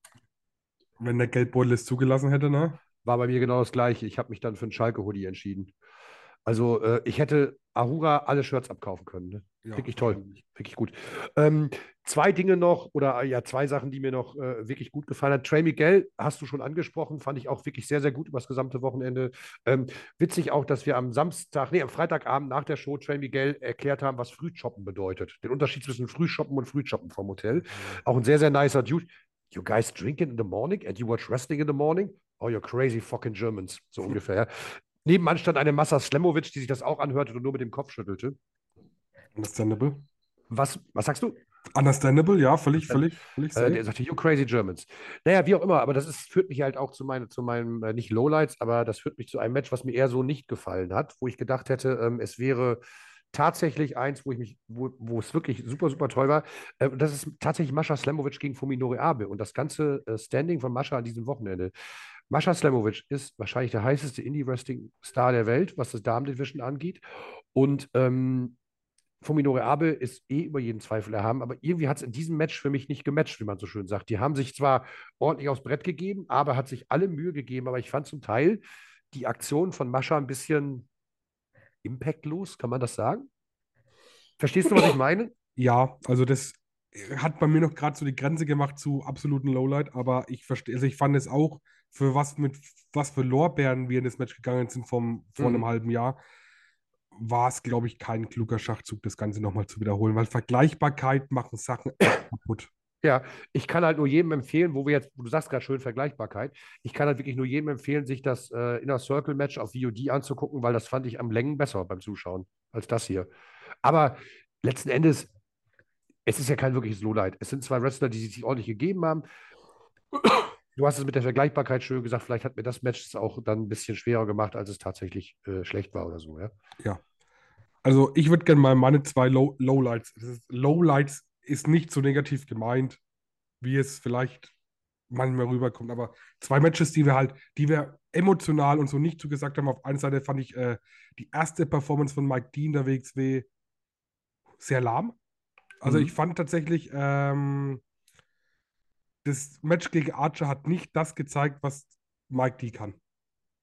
S1: Wenn der Geldbeutel es zugelassen hätte, ne?
S2: War bei mir genau das Gleiche. Ich habe mich dann für einen Schalke-Hoodie entschieden. Also äh, ich hätte Ahura alle Shirts abkaufen können. Ne? Ja, wirklich toll, wirklich gut. Ähm, zwei Dinge noch, oder ja, zwei Sachen, die mir noch äh, wirklich gut gefallen haben. Trey Miguel hast du schon angesprochen, fand ich auch wirklich sehr, sehr gut über das gesamte Wochenende. Ähm, witzig auch, dass wir am Samstag, nee, am Freitagabend nach der Show Trey Miguel erklärt haben, was Frühshoppen bedeutet. Den Unterschied zwischen Frühshoppen und Frühshoppen vom Hotel. Auch ein sehr, sehr nicer Dude. You guys drinking in the morning and you watch wrestling in the morning? Oh, you're crazy fucking Germans, so [LAUGHS] ungefähr. Nebenan stand eine Massa Slemovic, die sich das auch anhörte und nur mit dem Kopf schüttelte.
S1: Understandable.
S2: Was, was sagst du?
S1: Understandable, ja, völlig, völlig, völlig.
S2: Äh, der sagte, you crazy Germans. Naja, wie auch immer, aber das ist, führt mich halt auch zu, meine, zu meinem, äh, nicht Lowlights, aber das führt mich zu einem Match, was mir eher so nicht gefallen hat, wo ich gedacht hätte, ähm, es wäre tatsächlich eins, wo ich mich, wo, wo es wirklich super, super toll war. Äh, das ist tatsächlich Mascha Slemovic gegen Fuminori Abe und das ganze äh, Standing von Mascha an diesem Wochenende. Mascha Slemovic ist wahrscheinlich der heißeste Indie-Wrestling-Star der Welt, was das Damen-Division angeht. Und ähm, Fuminori Abe ist eh über jeden Zweifel erhaben, aber irgendwie hat es in diesem Match für mich nicht gematcht, wie man so schön sagt. Die haben sich zwar ordentlich aufs Brett gegeben, aber hat sich alle Mühe gegeben, aber ich fand zum Teil die Aktion von Mascha ein bisschen impactlos, kann man das sagen? Verstehst du, was ich meine?
S1: Ja, also das hat bei mir noch gerade so die Grenze gemacht zu absoluten Lowlight, aber ich verstehe, also ich fand es auch, für was mit was für Lorbeeren wir in das Match gegangen sind vom, vor mhm. einem halben Jahr, war es, glaube ich, kein kluger Schachzug, das Ganze nochmal zu wiederholen, weil Vergleichbarkeit machen Sachen kaputt.
S2: Ja, ich kann halt nur jedem empfehlen, wo wir jetzt, du sagst gerade schön Vergleichbarkeit, ich kann halt wirklich nur jedem empfehlen, sich das äh, Inner Circle Match auf VOD anzugucken, weil das fand ich am Längen besser beim Zuschauen als das hier. Aber letzten Endes, es ist ja kein wirkliches Lowlight. Es sind zwei Wrestler, die sich ordentlich gegeben haben. Du hast es mit der Vergleichbarkeit schön gesagt, vielleicht hat mir das Match auch dann ein bisschen schwerer gemacht, als es tatsächlich äh, schlecht war oder so, ja?
S1: Ja. Also ich würde gerne mal meine zwei Low Lowlights. Lowlights ist nicht so negativ gemeint, wie es vielleicht manchmal rüberkommt. Aber zwei Matches, die wir halt, die wir emotional und so nicht zugesagt haben. Auf einer Seite fand ich äh, die erste Performance von Mike Dean der WXW sehr lahm. Also mhm. ich fand tatsächlich, ähm, das Match gegen Archer hat nicht das gezeigt, was Mike D kann.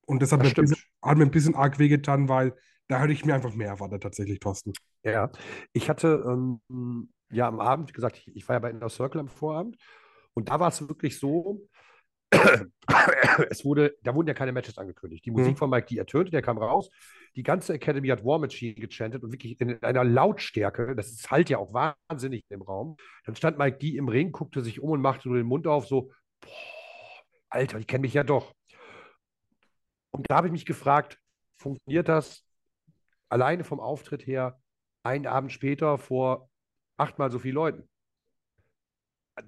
S1: Und das hat, das mir, bisschen, hat mir ein bisschen arg wehgetan, weil da hätte ich mir einfach mehr erwartet, tatsächlich, Thorsten.
S2: Ja, ich hatte ähm, ja am Abend, wie gesagt, ich, ich war ja bei Inner Circle am Vorabend und da war es wirklich so, [COUGHS] es wurde, da wurden ja keine Matches angekündigt. Die Musik mhm. von Mike, die ertönte, der kam raus. Die ganze Academy hat War Machine gechantet und wirklich in einer Lautstärke, das ist halt ja auch wahnsinnig im Raum. Dann stand Mike die im Ring, guckte sich um und machte nur den Mund auf, so, boah, Alter, ich kenne mich ja doch. Und da habe ich mich gefragt, funktioniert das alleine vom Auftritt her einen Abend später vor achtmal so vielen Leuten.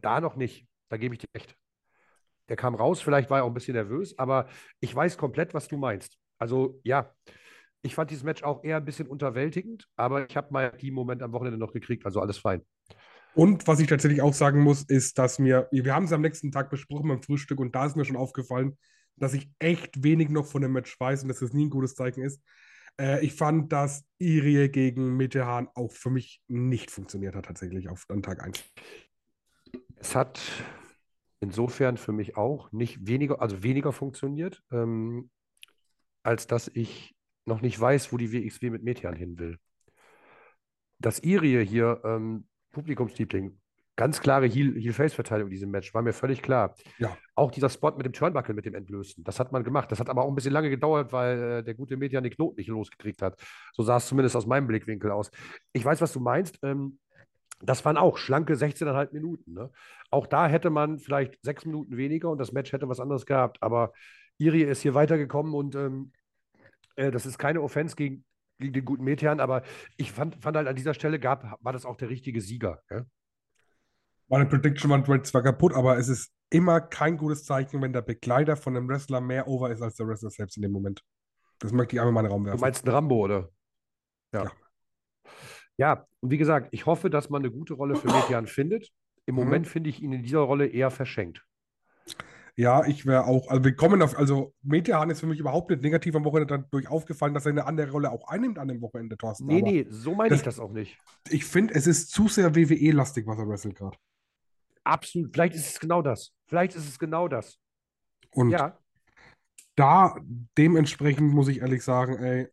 S2: Da noch nicht, da gebe ich dir recht. Der kam raus, vielleicht war er auch ein bisschen nervös, aber ich weiß komplett, was du meinst. Also ja, ich fand dieses Match auch eher ein bisschen unterwältigend, aber ich habe mal die Moment am Wochenende noch gekriegt, also alles fein.
S1: Und was ich tatsächlich auch sagen muss, ist, dass mir, wir haben es am nächsten Tag besprochen beim Frühstück und da ist mir schon aufgefallen, dass ich echt wenig noch von dem Match weiß und dass das nie ein gutes Zeichen ist. Äh, ich fand, dass Irie gegen Metehan auch für mich nicht funktioniert hat, tatsächlich auf an Tag 1.
S2: Es hat insofern für mich auch nicht weniger, also weniger funktioniert, ähm, als dass ich noch nicht weiß, wo die WXW mit Metehan hin will. Dass Irie hier ähm, Publikumsliebling Ganz klare Heel-Face-Verteidigung in diesem Match, war mir völlig klar.
S1: Ja.
S2: Auch dieser Spot mit dem Turnbuckle, mit dem Entlösen, das hat man gemacht. Das hat aber auch ein bisschen lange gedauert, weil äh, der gute Median den Knoten nicht losgekriegt hat. So sah es zumindest aus meinem Blickwinkel aus. Ich weiß, was du meinst. Ähm, das waren auch schlanke 16,5 Minuten. Ne? Auch da hätte man vielleicht sechs Minuten weniger und das Match hätte was anderes gehabt. Aber Irie ist hier weitergekommen und ähm, äh, das ist keine Offense gegen, gegen den guten Metean, aber ich fand, fand halt an dieser Stelle gab, war das auch der richtige Sieger. Ja?
S1: Meine Prediction war zwar kaputt, aber es ist immer kein gutes Zeichen, wenn der Begleiter von einem Wrestler mehr over ist als der Wrestler selbst in dem Moment. Das möchte ich einmal in meinen Raum werfen.
S2: Du meinst ein Rambo, oder?
S1: Ja.
S2: Ja, und wie gesagt, ich hoffe, dass man eine gute Rolle für Median findet. Im
S1: Mhm.
S2: Moment finde ich ihn in dieser Rolle eher verschenkt.
S1: Ja, ich wäre auch, also wir kommen auf, also Median ist für mich überhaupt nicht negativ am Wochenende dadurch aufgefallen, dass er eine andere Rolle auch einnimmt an dem Wochenende, Thorsten.
S2: Nee,
S1: Aber
S2: nee, so meine ich das auch nicht.
S1: Ich finde, es ist zu sehr WWE-lastig, was er wrestelt gerade.
S2: Absolut. Vielleicht ist es genau das. Vielleicht ist es genau das.
S1: Und
S2: Ja,
S1: da dementsprechend muss ich ehrlich sagen, ey,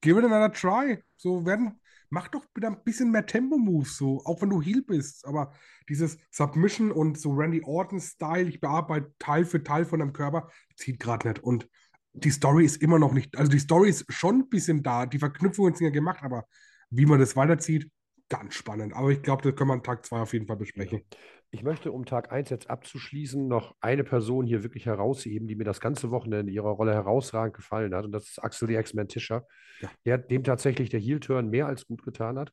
S1: give it another try. So werden, mach doch wieder ein bisschen mehr Tempo-Moves, so, auch wenn du Heel bist. Aber dieses Submission und so Randy Orton-Style, ich bearbeite Teil für Teil von deinem Körper, zieht gerade nicht. Und die Story ist immer noch nicht, also die Story ist schon ein bisschen da, die Verknüpfungen sind ja gemacht, aber wie man das weiterzieht, ganz spannend. Aber ich glaube, das können wir an Tag 2 auf jeden Fall besprechen.
S2: ich möchte, um Tag 1 jetzt abzuschließen, noch eine Person hier wirklich herausheben, die mir das ganze Wochenende in ihrer Rolle herausragend gefallen hat. Und das ist Axel die X-Man Tischer,
S1: Ja.
S2: der dem tatsächlich der Heel-Turn mehr als gut getan hat.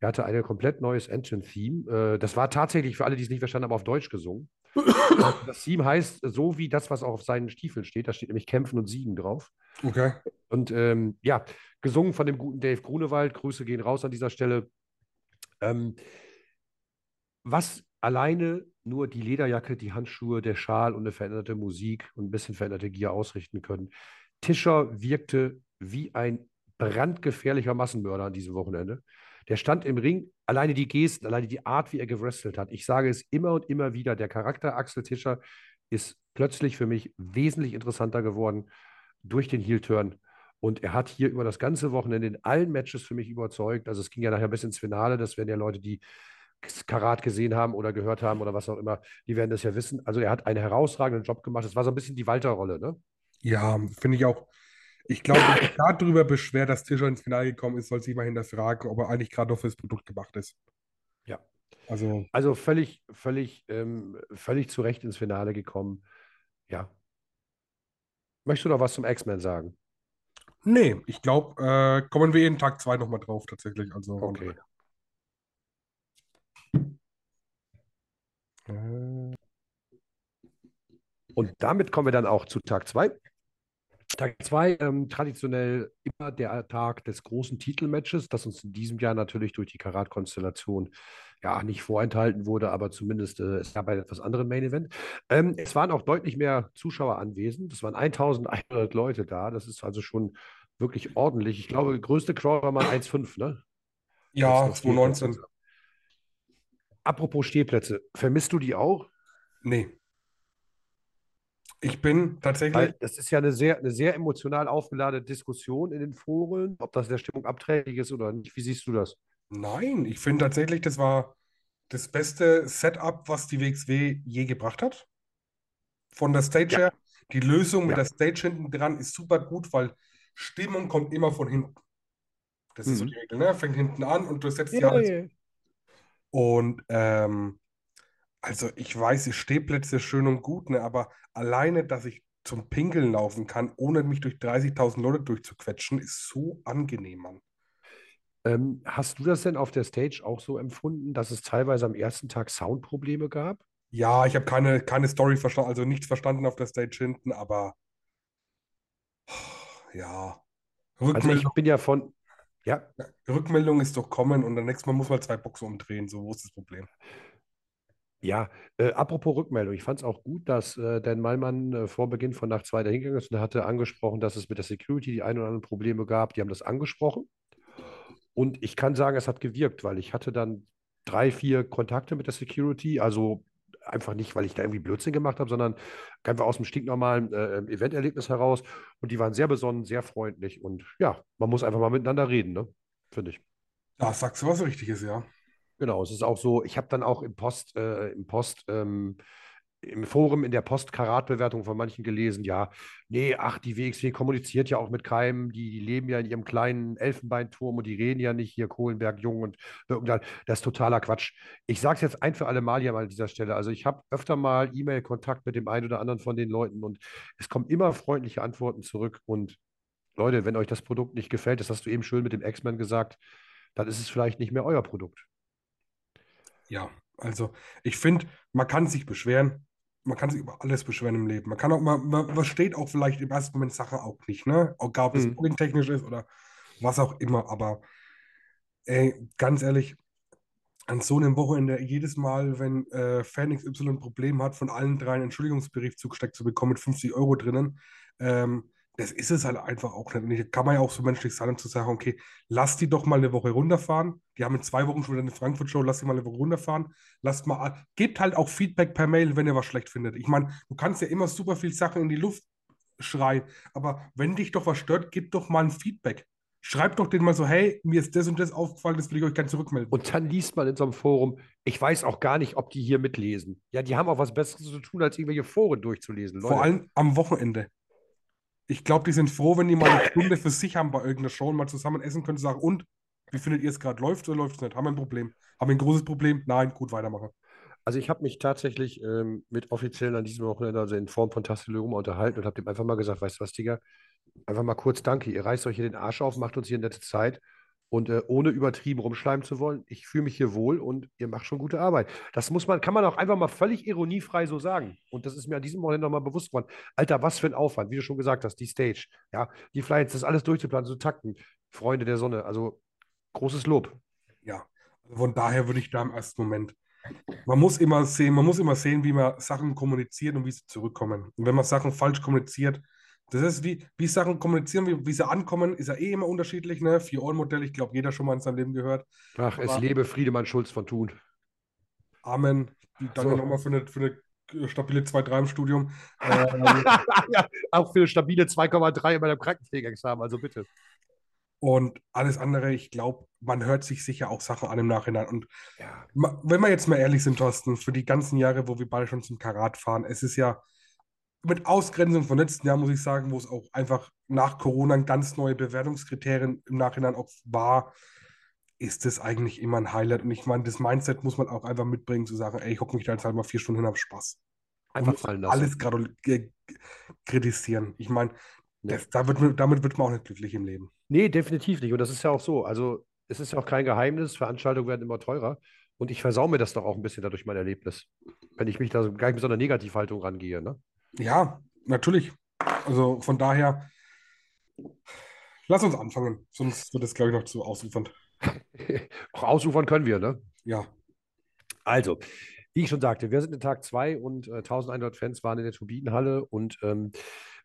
S2: Er hatte ein komplett neues Engine-Theme. Äh, Das war tatsächlich für alle, die es nicht verstanden haben, auf Deutsch gesungen. [COUGHS] Das Theme heißt so wie das, was auch auf seinen Stiefeln steht. Da steht nämlich Kämpfen und Siegen drauf.
S1: Okay.
S2: Und ähm, ja, gesungen von dem guten Dave Grunewald. Grüße gehen raus an dieser Stelle. Ähm, was alleine nur die Lederjacke, die Handschuhe, der Schal und eine veränderte Musik und ein bisschen veränderte Gier ausrichten können. Tischer wirkte wie ein brandgefährlicher Massenmörder an diesem Wochenende. Der stand im Ring, alleine die Gesten, alleine die Art, wie er gewrestelt hat. Ich sage es immer und immer wieder, der Charakter Axel Tischer ist plötzlich für mich wesentlich interessanter geworden durch den Heel-Turn. Und er hat hier über das ganze Wochenende in allen Matches für mich überzeugt. Also es ging ja nachher bis ins Finale. Das werden ja Leute, die Karat gesehen haben oder gehört haben oder was auch immer, die werden das ja wissen. Also er hat einen herausragenden Job gemacht. Das war so ein bisschen die Walter-Rolle, ne?
S1: Ja, finde ich auch. Ich glaube, wer sich darüber beschwert, dass Tischer ins Finale gekommen ist, soll sich mal hinterfragen, ob er eigentlich gerade noch fürs Produkt gemacht ist.
S2: Ja.
S1: Also,
S2: Also völlig, völlig, ähm, völlig zu Recht ins Finale gekommen. Ja. Möchtest du noch was zum X-Men sagen?
S1: Nee, ich glaube, äh, kommen wir in Tag 2 nochmal drauf, tatsächlich. Also,
S2: Okay.
S1: Äh,
S2: Und damit kommen wir dann auch zu Tag 2. Tag 2, ähm, traditionell immer der Tag des großen Titelmatches, das uns in diesem Jahr natürlich durch die Karat-Konstellation ja nicht vorenthalten wurde, aber zumindest äh, es gab ein etwas anderen Main Event. Ähm, es waren auch deutlich mehr Zuschauer anwesend. Es waren 1100 Leute da. Das ist also schon wirklich ordentlich. Ich glaube, größte Crowd war mal 1,5, ne?
S1: ja,
S2: Jetzt noch
S1: 2019.
S2: Stehplätze. Apropos Stehplätze, vermisst du die auch?
S1: Nee. Ich bin tatsächlich,
S2: Weil das ist ja eine sehr, eine sehr emotional aufgeladene Diskussion in den Foren, ob das der Stimmung abträglich ist oder nicht. Wie siehst du das?
S1: nein, ich finde tatsächlich, das war das beste Setup, was die WXW je gebracht hat. Von der Stage
S2: Ja.
S1: her. Die Lösung mit
S2: Ja.
S1: der Stage hinten dran ist super gut, weil Stimmung kommt immer von hinten. Das ist so
S2: Mhm.
S1: die Regel, ne? Fängt hinten an und du setzt die alles. Und ähm, also ich weiß, die Stehplätze schön und gut, ne? Aber alleine, dass ich zum Pinkeln laufen kann, ohne mich durch 30.000 Leute durchzuquetschen, ist so angenehm, Mann.
S2: Ähm, hast du das denn auf der Stage auch so empfunden, dass es teilweise am ersten Tag Soundprobleme gab?
S1: Ja, ich habe keine, keine Story verstanden, also nichts verstanden auf der Stage hinten, aber ja.
S2: Also ich
S1: Rückmeldung,
S2: bin ja von, ja,
S1: Rückmeldung ist doch kommen und dann nächstes Mal muss man zwei Boxen umdrehen, so, wo ist das Problem?
S2: ja, äh, apropos Rückmeldung, ich fand es auch gut, dass äh, Dan Malmann äh, vor Beginn von Nacht 2 dahingegangen ist und hatte angesprochen, dass es mit der Security die ein oder anderen Probleme gab. Die haben das angesprochen. Und ich kann sagen, es hat gewirkt, weil ich hatte dann drei, vier Kontakte mit der Security, also einfach nicht, weil ich da irgendwie Blödsinn gemacht habe, sondern einfach aus dem stinknormalen äh, Eventerlebnis heraus. Und die waren sehr besonnen, sehr freundlich. Und ja, man muss einfach mal miteinander reden, ne? Finde ich.
S1: Da sagst du was Richtiges, ja.
S2: Genau, es ist auch so, ich habe dann auch im Post, äh, im Post, ähm, im Forum in der Post-Karat-Bewertung von manchen gelesen, ja, nee, ach, die WXW kommuniziert ja auch mit keinem, die, die leben ja in ihrem kleinen Elfenbeinturm und die reden ja nicht hier Kohlenberg, Jung und irgendwann. Das ist totaler Quatsch. Ich sage es jetzt ein für alle Mal hier mal an dieser Stelle. Also ich habe öfter mal E-Mail-Kontakt mit dem einen oder anderen von den Leuten und es kommen immer freundliche Antworten zurück. Und Leute, wenn euch das Produkt nicht gefällt, das hast du eben schön mit dem X-Men gesagt, dann ist es vielleicht nicht mehr euer Produkt.
S1: Ja, also ich finde, man kann sich beschweren, man kann sich über alles beschweren im Leben. Man kann auch, man, man versteht auch vielleicht im ersten Moment Sachen auch nicht, ne? Egal, ob es mhm. technisch ist oder was auch immer, aber ey, ganz ehrlich, an so einem Wochenende jedes Mal, wenn äh, Fan XY ein Problem hat, von allen drei einen Entschuldigungsbrief zugesteckt zu bekommen mit 50 Euro drinnen, ähm, das ist es halt einfach auch nicht. Kann man ja auch so menschlich sein, um zu sagen, okay, lass die doch mal eine Woche runterfahren. Die haben in zwei Wochen schon wieder eine Frankfurt-Show, lass die mal eine Woche runterfahren. Lasst mal, gebt halt auch Feedback per Mail, wenn ihr was schlecht findet. Ich meine, du kannst ja immer super viel Sachen in die Luft schreien, aber wenn dich doch was stört, gib doch mal ein Feedback. Schreibt doch denen mal so, hey, mir ist das und das aufgefallen, das will ich euch gerne zurückmelden.
S2: Und dann liest man in so einem Forum, ich weiß auch gar nicht, ob die hier mitlesen. Ja, die haben auch was Besseres zu tun, als irgendwelche Foren durchzulesen.
S1: Leute. Vor allem am Wochenende ich glaube, die sind froh, wenn die mal eine Stunde für sich haben bei irgendeiner Show und mal zusammen essen können und sagen, und, wie findet ihr es gerade? Läuft oder läuft es nicht? Haben wir ein Problem? Haben wir ein großes Problem? Nein, gut, weitermachen.
S2: Also ich habe mich tatsächlich ähm, mit Offiziellen an diesem Wochenende, also in Form von Tasteloma unterhalten und habe dem einfach mal gesagt, weißt du was, Digga, einfach mal kurz danke, ihr reißt euch hier den Arsch auf, macht uns hier eine nette Zeit und äh, ohne übertrieben rumschleimen zu wollen, ich fühle mich hier wohl und ihr macht schon gute Arbeit. Das muss man, kann man auch einfach mal völlig ironiefrei so sagen. Und das ist mir an diesem Moment nochmal bewusst geworden. Alter, was für ein Aufwand, wie du schon gesagt hast, die Stage, ja, die Flights, das alles durchzuplanen, zu takten. Freunde der Sonne, also großes Lob.
S1: Ja, also von daher würde ich da im ersten Moment. Man muss immer sehen, man muss immer sehen, wie man Sachen kommuniziert und wie sie zurückkommen. Und wenn man Sachen falsch kommuniziert, das ist wie, wie Sachen kommunizieren, wie, wie sie ankommen, ist ja eh immer unterschiedlich, ne? Vier-Ohren-Modell, ich glaube, jeder schon mal in seinem Leben gehört.
S2: Ach, Aber, es lebe Friedemann Schulz von Thun.
S1: Amen. Danke so. nochmal für eine, für eine stabile 2,3 im Studium. [LAUGHS]
S2: ähm, ja, auch für eine stabile 2,3 bei dem Krankenpflegeexamen, also bitte.
S1: Und alles andere, ich glaube, man hört sich sicher auch Sachen an im Nachhinein. Und ja. wenn wir jetzt mal ehrlich sind, Thorsten, für die ganzen Jahre, wo wir beide schon zum Karat fahren, es ist ja mit Ausgrenzung von letzten Jahr, muss ich sagen, wo es auch einfach nach Corona ganz neue Bewertungskriterien im Nachhinein auch war, ist es eigentlich immer ein Highlight. Und ich meine, das Mindset muss man auch einfach mitbringen, zu sagen, ey, ich hocke mich da jetzt halt mal vier Stunden hin, habe Spaß. Einfach fallen lassen. Alles gerade kritisieren. Ich meine, ja. da wird, damit wird man auch nicht glücklich im Leben.
S2: Nee, definitiv nicht. Und das ist ja auch so. Also, es ist ja auch kein Geheimnis, Veranstaltungen werden immer teurer. Und ich versau mir das doch auch ein bisschen dadurch mein Erlebnis. Wenn ich mich da gar nicht mit so einer Negativhaltung rangehe, ne?
S1: Ja, natürlich. Also von daher, lass uns anfangen, sonst wird es, glaube ich, noch zu ausufernd. [LAUGHS]
S2: Auch ausufern können wir, ne?
S1: Ja.
S2: Also, wie ich schon sagte, wir sind in Tag 2 und äh, 1100 Fans waren in der Turbinenhalle und ähm,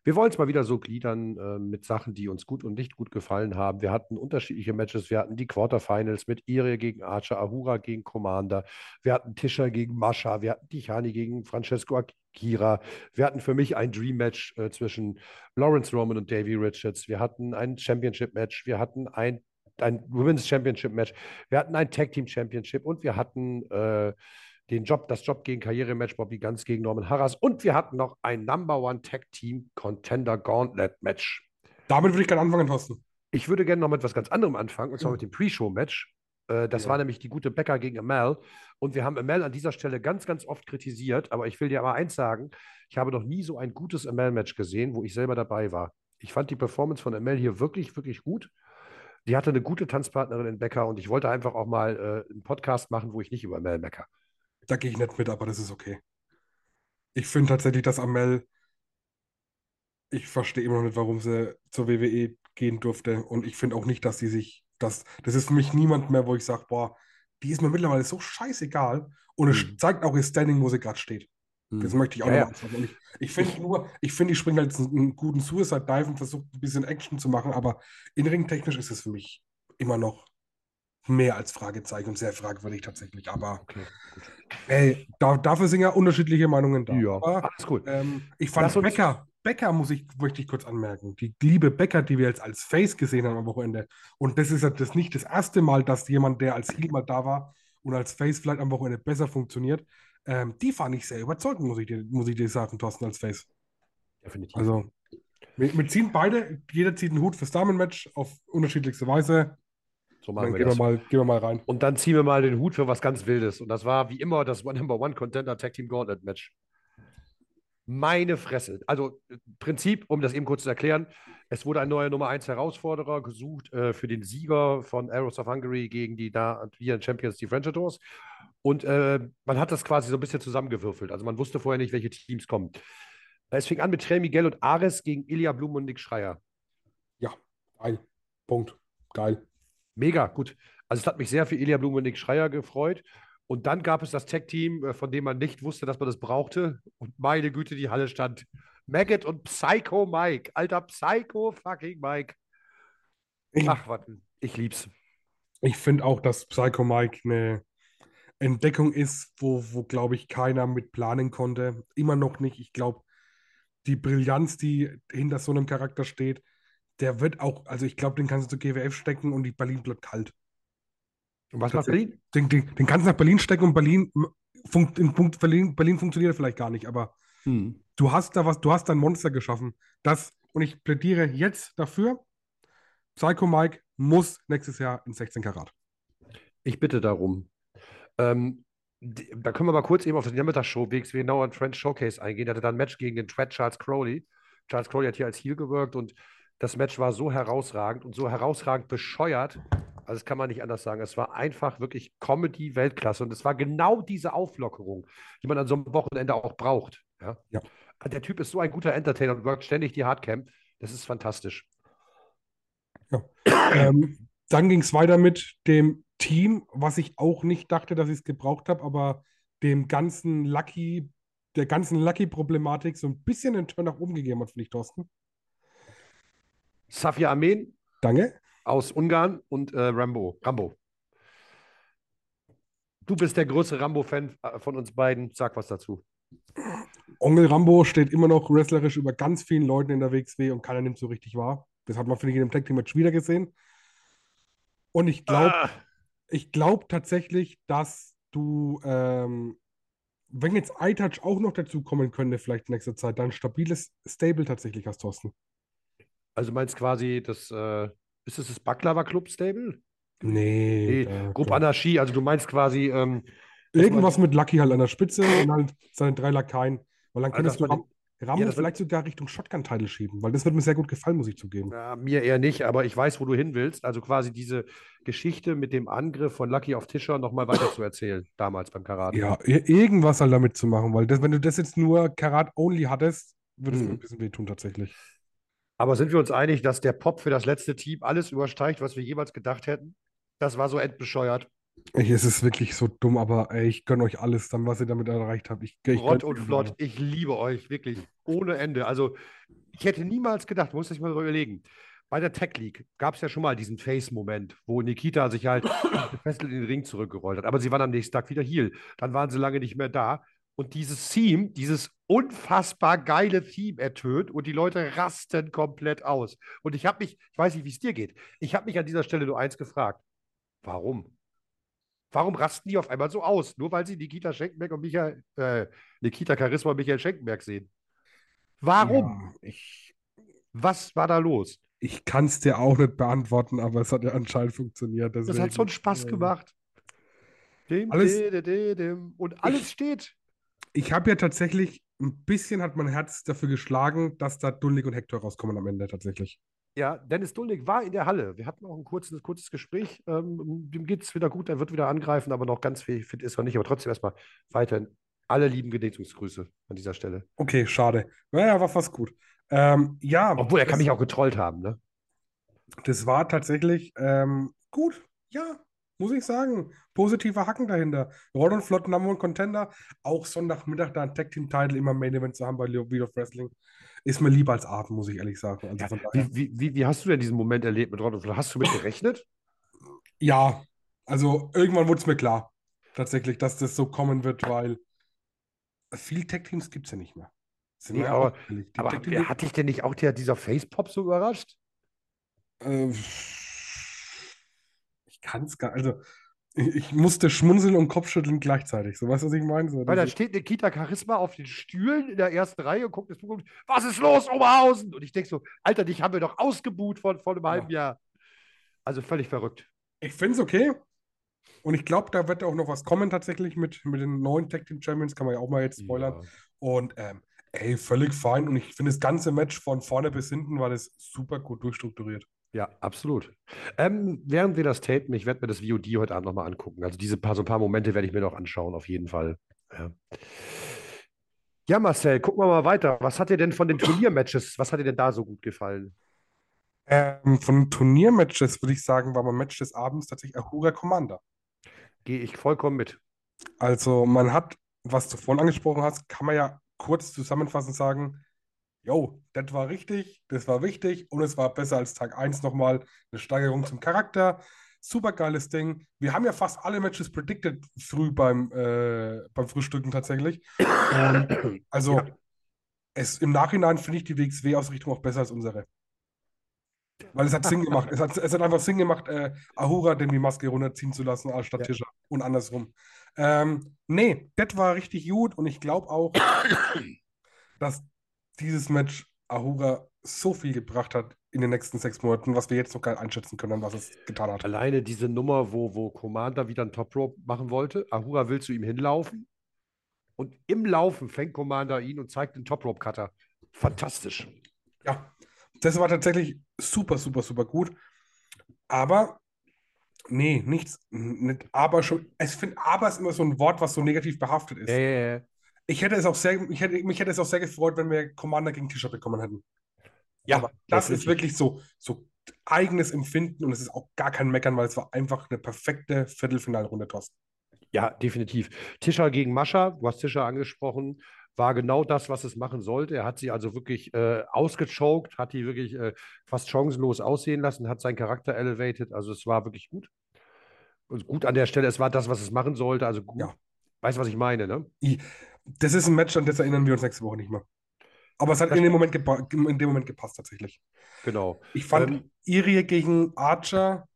S2: wir wollen es mal wieder so gliedern äh, mit Sachen, die uns gut und nicht gut gefallen haben. Wir hatten unterschiedliche Matches. Wir hatten die Quarterfinals mit Irie gegen Archer, Ahura gegen Commander. Wir hatten Tischer gegen Mascha. Wir hatten Tichani gegen Francesco Akira. Wir hatten für mich ein Dream-Match äh, zwischen Lawrence Roman und Davey Richards. Wir hatten ein Championship-Match. Wir hatten ein ein Women's Championship Match. Wir hatten ein Tag Team Championship und wir hatten äh, den Job, das Job gegen Karrierematch Bobby Ganz gegen Norman Harras und wir hatten noch ein Number One Tag Team Contender Gauntlet Match.
S1: Damit würde ich gerne anfangen, Thorsten.
S2: Ich würde gerne noch mit etwas ganz anderem anfangen, und zwar ja. mit dem Pre-Show-Match. Äh, das ja. war nämlich die gute Becker gegen Amel. Und wir haben Amel an dieser Stelle ganz, ganz oft kritisiert. Aber ich will dir aber eins sagen: Ich habe noch nie so ein gutes Amel-Match gesehen, wo ich selber dabei war. Ich fand die Performance von Amel hier wirklich, wirklich gut. Die hatte eine gute Tanzpartnerin in Becker und ich wollte einfach auch mal äh, einen Podcast machen, wo ich nicht über Amel mecker.
S1: Da gehe ich nicht mit, aber das ist okay. Ich finde tatsächlich, dass Amel, ich verstehe immer noch nicht, warum sie zur WWE gehen durfte. Und ich finde auch nicht, dass sie sich, das, das ist für mich niemand mehr, wo ich sage, boah, die ist mir mittlerweile so scheißegal. Und es mhm. zeigt auch ihr Standing, wo sie gerade steht. Mhm. Das möchte ich auch ja, noch ja. Ich, ich finde nur, ich finde, ich springe halt einen, guten Suicide Dive und versuche ein bisschen Action zu machen, aber in-ring-technisch ist es für mich immer noch mehr als Fragezeichen und sehr fragwürdig tatsächlich. Aber okay, ey, da, dafür sind ja unterschiedliche Meinungen da.
S2: Ja,
S1: Aber, alles gut. Ähm, ich fand Lass Becker, Becker muss ich, möchte ich kurz anmerken. Die liebe Becker, die wir jetzt als Face gesehen haben am Wochenende. Und das ist ja das nicht das erste Mal, dass jemand, der als Heel mal da war und als Face vielleicht am Wochenende besser funktioniert, ähm, die fand ich sehr überzeugend, muss ich dir, muss ich dir sagen, Thorsten, als Face.
S2: Definitiv.
S1: Also, wir, wir ziehen beide, jeder zieht einen Hut fürs Damen-Match auf unterschiedlichste Weise.
S2: So
S1: Dann
S2: machen wir
S1: gehen wir,
S2: das.
S1: mal, gehen wir mal rein.
S2: Und dann ziehen wir mal den Hut für was ganz Wildes. Und das war wie immer das Number One Contender Tag Team Gauntlet Match. Meine Fresse. Also äh, Prinzip, um das eben kurz zu erklären, es wurde ein neuer Nummer 1 Herausforderer gesucht äh, für den Sieger von Arrows of Hungary gegen die da Viren Champions, die French Adors. Und äh, man hat das quasi so ein bisschen zusammengewürfelt. Also man wusste vorher nicht, welche Teams kommen. Es fing an mit Trey Miguel und Ares gegen Ilya Blum und Nick Schreier.
S1: Ja, geil. Punkt. Geil.
S2: Mega, gut. Also es hat mich sehr für Ilya Blum und Nick Schreier gefreut. Und dann gab es das Tech-Team, äh, von dem man nicht wusste, dass man das brauchte. Und meine Güte, die Halle stand. Maggot und Psycho Mike. Alter Psycho fucking Mike.
S1: Ich,
S2: Ach, warte. Ich lieb's.
S1: ich finde auch, dass Psycho Mike eine Entdeckung ist, wo, wo glaube ich, keiner mit planen konnte. Immer noch nicht. Ich glaube, die Brillanz, die hinter so einem Charakter steht, der wird auch, also ich glaube, den kannst du zu GWF stecken und die Berlin bleibt kalt.
S2: Und was macht Berlin?
S1: Den, den, den kannst du nach Berlin stecken und Berlin, funkt, in Punkt, Berlin, Berlin funktioniert vielleicht gar nicht, aber
S2: Hm.
S1: du hast da was, du hast da ein Monster geschaffen. Das, und ich plädiere jetzt dafür, Psycho Mike muss nächstes Jahr in 16 Karat.
S2: Ich bitte darum. Ähm, die, da können wir mal kurz eben auf die Nachmittagsshow WXW Now and Friends Showcase eingehen. Der hatte dann ein Match gegen den Thread Charles Crowley. Charles Crowley hat hier als Heel gewirkt und das Match war so herausragend und so herausragend bescheuert. Also, das kann man nicht anders sagen. Es war einfach wirklich Comedy-Weltklasse und es war genau diese Auflockerung, die man an so einem Wochenende auch braucht. Ja?
S1: Ja.
S2: Der Typ ist so ein guter Entertainer und wirkt ständig die Hardcam. Das ist fantastisch.
S1: Ähm, dann ging es weiter mit dem Team, was ich auch nicht dachte, dass ich es gebraucht habe, aber dem ganzen Lucky, der ganzen Lucky-Problematik so ein bisschen einen Turn nach oben gegeben hat, finde ich, Thorsten.
S2: Safia Amen
S1: Danke.
S2: aus Ungarn und äh, Rambo. Rambo. Du bist der größte Rambo-Fan äh, von uns beiden. Sag was dazu.
S1: Onkel Rambo steht immer noch wrestlerisch über ganz vielen Leuten in der WXW und keiner nimmt so richtig wahr. Das hat man, finde ich, in dem Tag Team Match wieder gesehen. Und ich glaube,
S2: Ah,
S1: ich glaube tatsächlich, dass du, ähm, wenn jetzt iTouch auch noch dazu kommen könnte, vielleicht in nächster Zeit, dann ein stabiles Stable tatsächlich hast, Thorsten.
S2: Also meinst quasi, das äh, ist es das Baklava Club Stable?
S1: Nee,
S2: Nee,
S1: da-
S2: Gruppe
S1: da-
S2: Anarchie. Also du meinst quasi, ähm,
S1: Irgendwas mit Lucky halt an der Spitze und halt seine drei Lakaien. Weil dann
S2: Also,
S1: könntest
S2: dass
S1: du Rambo
S2: Ja,
S1: vielleicht sogar Richtung Shotgun-Title schieben, weil das wird mir sehr gut gefallen, muss ich zugeben.
S2: ja, mir eher nicht, aber ich weiß, wo du hin willst. Also quasi diese Geschichte mit dem Angriff von Lucky auf Tischer nochmal weiter zu erzählen, damals beim Karate.
S1: Ja, ir- irgendwas halt damit zu machen, weil das, wenn du das jetzt nur Karat-only hattest, würde es mir
S2: Mhm.
S1: ein bisschen wehtun tatsächlich.
S2: Aber sind wir uns einig, dass der Pop für das letzte Team alles übersteigt, was wir jemals gedacht hätten? Das war so endbescheuert.
S1: Ey, es ist wirklich so dumm, aber ey, ich gönne euch alles dann, was ihr damit erreicht habt. Ich, ich
S2: Rott und flott.
S1: alles.
S2: Ich liebe euch, wirklich. Ohne Ende. Also, ich hätte niemals gedacht, muss ich mal überlegen. Bei der Tech League gab es ja schon mal diesen Face-Moment, wo Nikita sich halt [COUGHS] gefesselt in den Ring zurückgerollt hat. Aber sie waren am nächsten Tag wieder Heel. Dann waren sie lange nicht mehr da. Und dieses Theme, dieses unfassbar geile Theme ertönt und die Leute rasten komplett aus. Und ich habe mich, ich weiß nicht, wie es dir geht, ich habe mich an dieser Stelle nur eins gefragt. Warum? Warum rasten die auf einmal so aus? Nur weil sie Nikita Schenkenberg und Michael, äh, Nikita Charisma und Michael Schenkenberg sehen. Warum?
S1: Ja, ich
S2: Was war da los?
S1: ich kann es dir auch nicht beantworten, aber es hat ja anscheinend funktioniert.
S2: Das hat
S1: deswegen,
S2: so einen Spaß
S1: ähm,
S2: gemacht. Dim,
S1: alles-
S2: di, di, di, dim. Und alles steht.
S1: Ich habe ja tatsächlich, ein bisschen hat mein Herz dafür geschlagen, dass da Dullig und Hector rauskommen am Ende tatsächlich.
S2: Ja, Dennis Dullig war in der Halle. Wir hatten auch ein kurzes, kurzes Gespräch. Ähm, dem geht es wieder gut, er wird wieder angreifen, aber noch ganz fit ist er nicht. Aber trotzdem erstmal weiterhin alle lieben Gedenkungsgrüße an dieser Stelle.
S1: Okay, schade. Naja, war fast gut. Ähm, ja,
S2: Obwohl, er kann mich auch getrollt haben, ne?
S1: das war tatsächlich ähm, gut. Ja, muss ich sagen. Positiver Haken dahinter. Rod und Flott, Number One Contender. Auch Sonntagmittag da ein Tag Team Title immer Main Event zu haben bei Leo of Wrestling. Ist mir lieber als Abend, muss ich ehrlich sagen. Also
S2: Ja, wie, wie, wie, wie hast du denn diesen Moment erlebt mit Ron und Flo? Hast du mit gerechnet?
S1: Ja, also irgendwann wurde es mir klar, tatsächlich, dass das so kommen wird, weil viel Tech-Teams gibt es ja nicht mehr. Sind
S2: Nee, aber- Aber hat dich denn nicht auch der, dieser Facepop so überrascht?
S1: Äh, ich kann es gar Also, Ich, musste schmunzeln und Kopfschütteln gleichzeitig. So, weißt du, was ich meine? So,
S2: Weil da steht Nikita Charisma auf den Stühlen in der ersten Reihe und guckt das Publikum, was ist los, Oberhausen? Und ich denke so, Alter, dich haben wir doch ausgebuht von, von einem halben Jahr. Also völlig verrückt.
S1: Ich finde es okay. Und ich glaube, da wird auch noch was kommen tatsächlich mit, mit den neuen Tag Team Champions, kann man ja auch mal jetzt spoilern. Ja. Und ähm, ey, völlig fein. Und ich finde das ganze Match von vorne bis hinten war das super gut durchstrukturiert.
S2: Ja, absolut. Ähm, während wir das tapen, ich werde mir das VOD heute Abend nochmal angucken. Also diese paar, so ein paar Momente werde ich mir noch anschauen, auf jeden Fall. Ja. ja, Marcel, gucken wir mal weiter. Was hat dir denn von den Turniermatches, was hat dir denn da so gut gefallen?
S1: Ähm, von Turniermatches würde ich sagen, war mein Match des Abends tatsächlich Ahura Commander.
S2: Gehe ich vollkommen mit.
S1: Also man hat, was du vorhin angesprochen hast, kann man ja kurz zusammenfassend sagen, yo, das war richtig, das war wichtig und es war besser als Tag 1 nochmal eine Steigerung zum Charakter. Super geiles Ding. Wir haben ja fast alle Matches predicted früh beim, äh, beim Frühstücken tatsächlich. Und also ja. es, im Nachhinein finde ich die WXW-Ausrichtung auch besser als unsere. Weil es hat Sinn gemacht. Es hat, es hat einfach Sinn gemacht, äh, Ahura denn die Maske runterziehen zu lassen, anstatt ja. Tischer und andersrum. Ähm, nee, das war richtig gut und ich glaube auch, [COUGHS] dass dieses Match Ahura so viel gebracht hat in den nächsten sechs Monaten, was wir jetzt noch gar nicht einschätzen können, was es getan hat.
S2: Alleine diese Nummer, wo, wo Commander wieder einen Top Rope machen wollte. Ahura will zu ihm hinlaufen und im Laufen fängt Commander ihn und zeigt den Top Rope Cutter. Fantastisch.
S1: Ja, das war tatsächlich super, super, super gut. Aber nee, nichts, nicht aber schon. Ich finde, aber ist immer so ein Wort, was so negativ behaftet ist. Ja, ja, ja. Ich hätte es auch sehr, ich hätte, mich hätte es auch sehr gefreut, wenn wir Commander gegen Tischer bekommen hätten. Ja, Aber das ist wirklich so, so eigenes Empfinden und es ist auch gar kein Meckern, weil es war einfach eine perfekte Viertelfinalrunde, Thorsten.
S2: Ja, definitiv. Tischer gegen Mascha, du hast Tischer angesprochen, war genau das, was es machen sollte. Er hat sie also wirklich äh, ausgechoked, hat die wirklich äh, fast chancenlos aussehen lassen, hat seinen Charakter elevated. Also es war wirklich gut. Und gut an der Stelle, es war das, was es machen sollte. Also gut. Ja. Weißt du, was ich meine, ne?
S1: Ich, das ist ein Match, an das erinnern wir uns nächste Woche nicht mehr. Aber es hat in dem, Moment in dem Moment gepasst, tatsächlich.
S2: Genau.
S1: Ich fand ähm, Irie gegen Archer,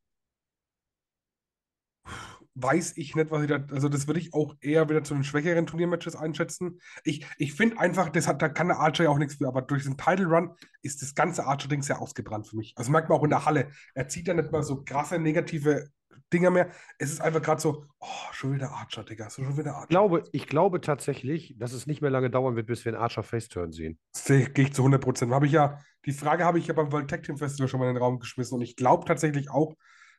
S1: weiß ich nicht, was ich da. Also, das würde ich auch eher wieder zu den schwächeren Turniermatches einschätzen. Ich, ich finde einfach, das hat, da kann der Archer ja auch nichts für, aber durch den Title Run ist das ganze Archer-Ding sehr ausgebrannt für mich. Also, merkt man auch in der Halle. Er zieht ja nicht mal so krasse negative Dinger mehr. Es ist einfach gerade so, oh, schon wieder Archer, Digga, schon wieder Archer.
S2: Ich glaube, ich glaube tatsächlich, dass es nicht mehr lange dauern wird, bis wir einen Archer Faceturn sehen.
S1: Gehe ich zu 100 Prozent. ich ja, die Frage habe ich ja beim World Tag Team Festival schon mal in den Raum geschmissen und ich glaube tatsächlich auch,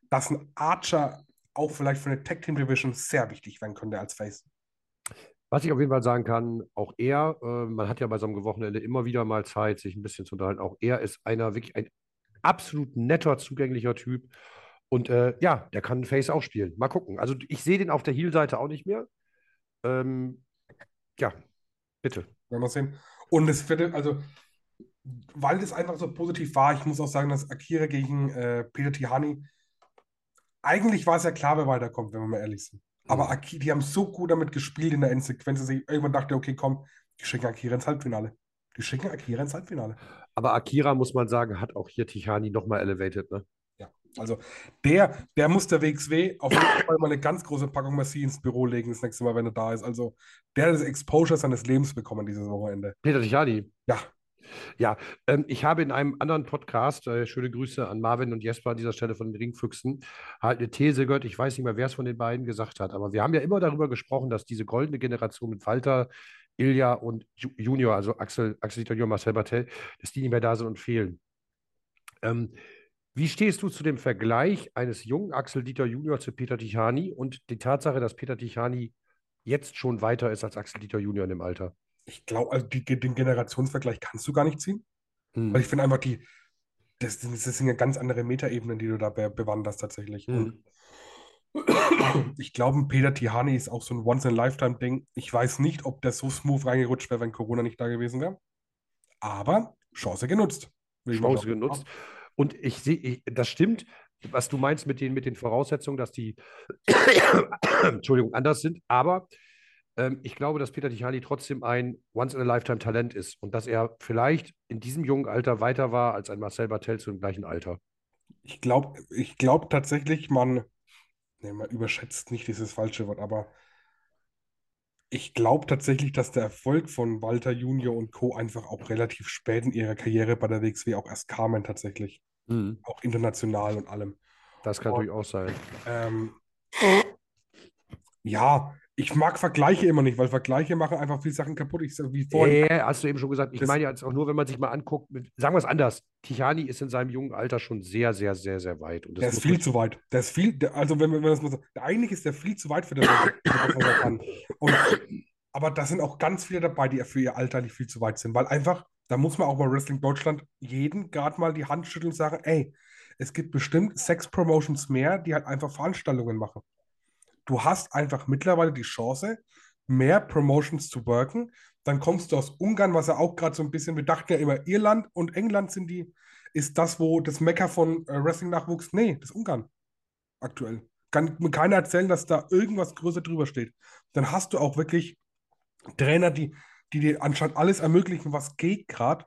S1: dass ein Archer auch vielleicht für eine Tag Team Division sehr wichtig werden könnte als Face.
S2: Was ich auf jeden Fall sagen kann, auch er, äh, man hat ja bei so einem Wochenende immer wieder mal Zeit, sich ein bisschen zu unterhalten. Auch er ist einer wirklich ein absolut netter, zugänglicher Typ. Und äh, ja, der kann Face auch spielen. Mal gucken. Also ich sehe den auf der Heel-Seite auch nicht mehr. Ähm, ja, bitte.
S1: Werden wir sehen. Und es wird, also, weil das einfach so positiv war, ich muss auch sagen, dass Akira gegen äh, Peter Tihani, eigentlich war es ja klar, wer weiterkommt, wenn wir mal ehrlich sind. Aber mhm. Akira, die haben so gut damit gespielt in der Endsequenz, dass ich irgendwann dachte, okay, komm, die schicken Akira ins Halbfinale. Die schicken Akira ins Halbfinale.
S2: Aber Akira, muss man sagen, hat auch hier Tihani nochmal elevated, ne?
S1: Also der, der muss der WXW auf jeden Fall mal eine ganz große Packung Messi ins Büro legen das nächste Mal, wenn er da ist. Also der hat das Exposure seines Lebens bekommen dieses Wochenende.
S2: Peter Tichani.
S1: Ja.
S2: Ja, ähm, ich habe in einem anderen Podcast, äh, schöne Grüße an Marvin und Jesper an dieser Stelle von den Ringfüchsen, halt eine These gehört, ich weiß nicht mehr, wer es von den beiden gesagt hat, aber wir haben ja immer darüber gesprochen, dass diese goldene Generation mit Walter, Ilja und Junior, also Axel, Axel Junior, Marcel Bartel, dass die nicht mehr da sind und fehlen. Ähm, wie stehst du zu dem Vergleich eines jungen Axel Dieter Junior zu Peter Tichani und die Tatsache, dass Peter Tichani jetzt schon weiter ist als Axel Dieter Junior in dem Alter?
S1: Ich glaube, also die, den Generationsvergleich kannst du gar nicht ziehen. Hm. Weil ich finde einfach, die, das, das, sind ja ganz andere Metaebenen, die du da be bewanderst tatsächlich. Hm. ich glaube, Peter Tihani ist auch so ein Once-in-a-Lifetime-Ding. Ich weiß nicht, ob der so smooth reingerutscht wäre, wenn Corona nicht da gewesen wäre. Aber Chance genutzt.
S2: Chance genutzt. Und ich sehe, das stimmt, was du meinst mit den, mit den Voraussetzungen, dass die [COUGHS] Entschuldigung, anders sind. Aber ähm, ich glaube, dass Peter Tichali trotzdem ein Once-in-a-Lifetime-Talent ist und dass er vielleicht in diesem jungen Alter weiter war als ein Marcel Bartel zu dem gleichen Alter.
S1: Ich glaube ich glaub tatsächlich, man, ne, man überschätzt nicht dieses falsche Wort, aber ich glaube tatsächlich, dass der Erfolg von Walter Junior und Co. einfach auch relativ spät in ihrer Karriere bei der WXW auch erst kamen tatsächlich.
S2: Mhm.
S1: Auch international und allem.
S2: Das kann
S1: Und,
S2: natürlich auch sein.
S1: Ähm, ja, ich mag Vergleiche immer nicht, weil Vergleiche machen einfach viele Sachen kaputt. Ich sag, wie vorhin.
S2: Ja, hast du eben schon gesagt. Ich meine jetzt auch nur, wenn man sich mal anguckt, mit, sagen wir es anders. Tichani ist in seinem jungen Alter schon sehr, sehr, sehr, sehr weit. Und das
S1: Der ist viel zu weit. Der ist viel, der, also wenn, man- wenn man das mal so, eigentlich ist der viel zu weit für das, was er kann. Und, aber da sind auch ganz viele dabei, die für ihr Alter nicht viel zu weit sind, weil einfach, da muss man auch mal Wrestling Deutschland jeden gerade mal die Hand schütteln und sagen, ey, es gibt bestimmt sechs Promotions mehr, die halt einfach Veranstaltungen machen. Du hast einfach mittlerweile die Chance, mehr Promotions zu worken. Dann kommst du aus Ungarn, was ja auch gerade so ein bisschen, wir dachten ja immer, Irland und England sind die, ist das, wo das Mekka von äh, Wrestling-Nachwuchs, nee, das ist Ungarn aktuell. Kann mir keiner erzählen, dass da irgendwas größer drüber steht. Dann hast du auch wirklich Trainer, die, die dir anscheinend alles ermöglichen, was geht gerade.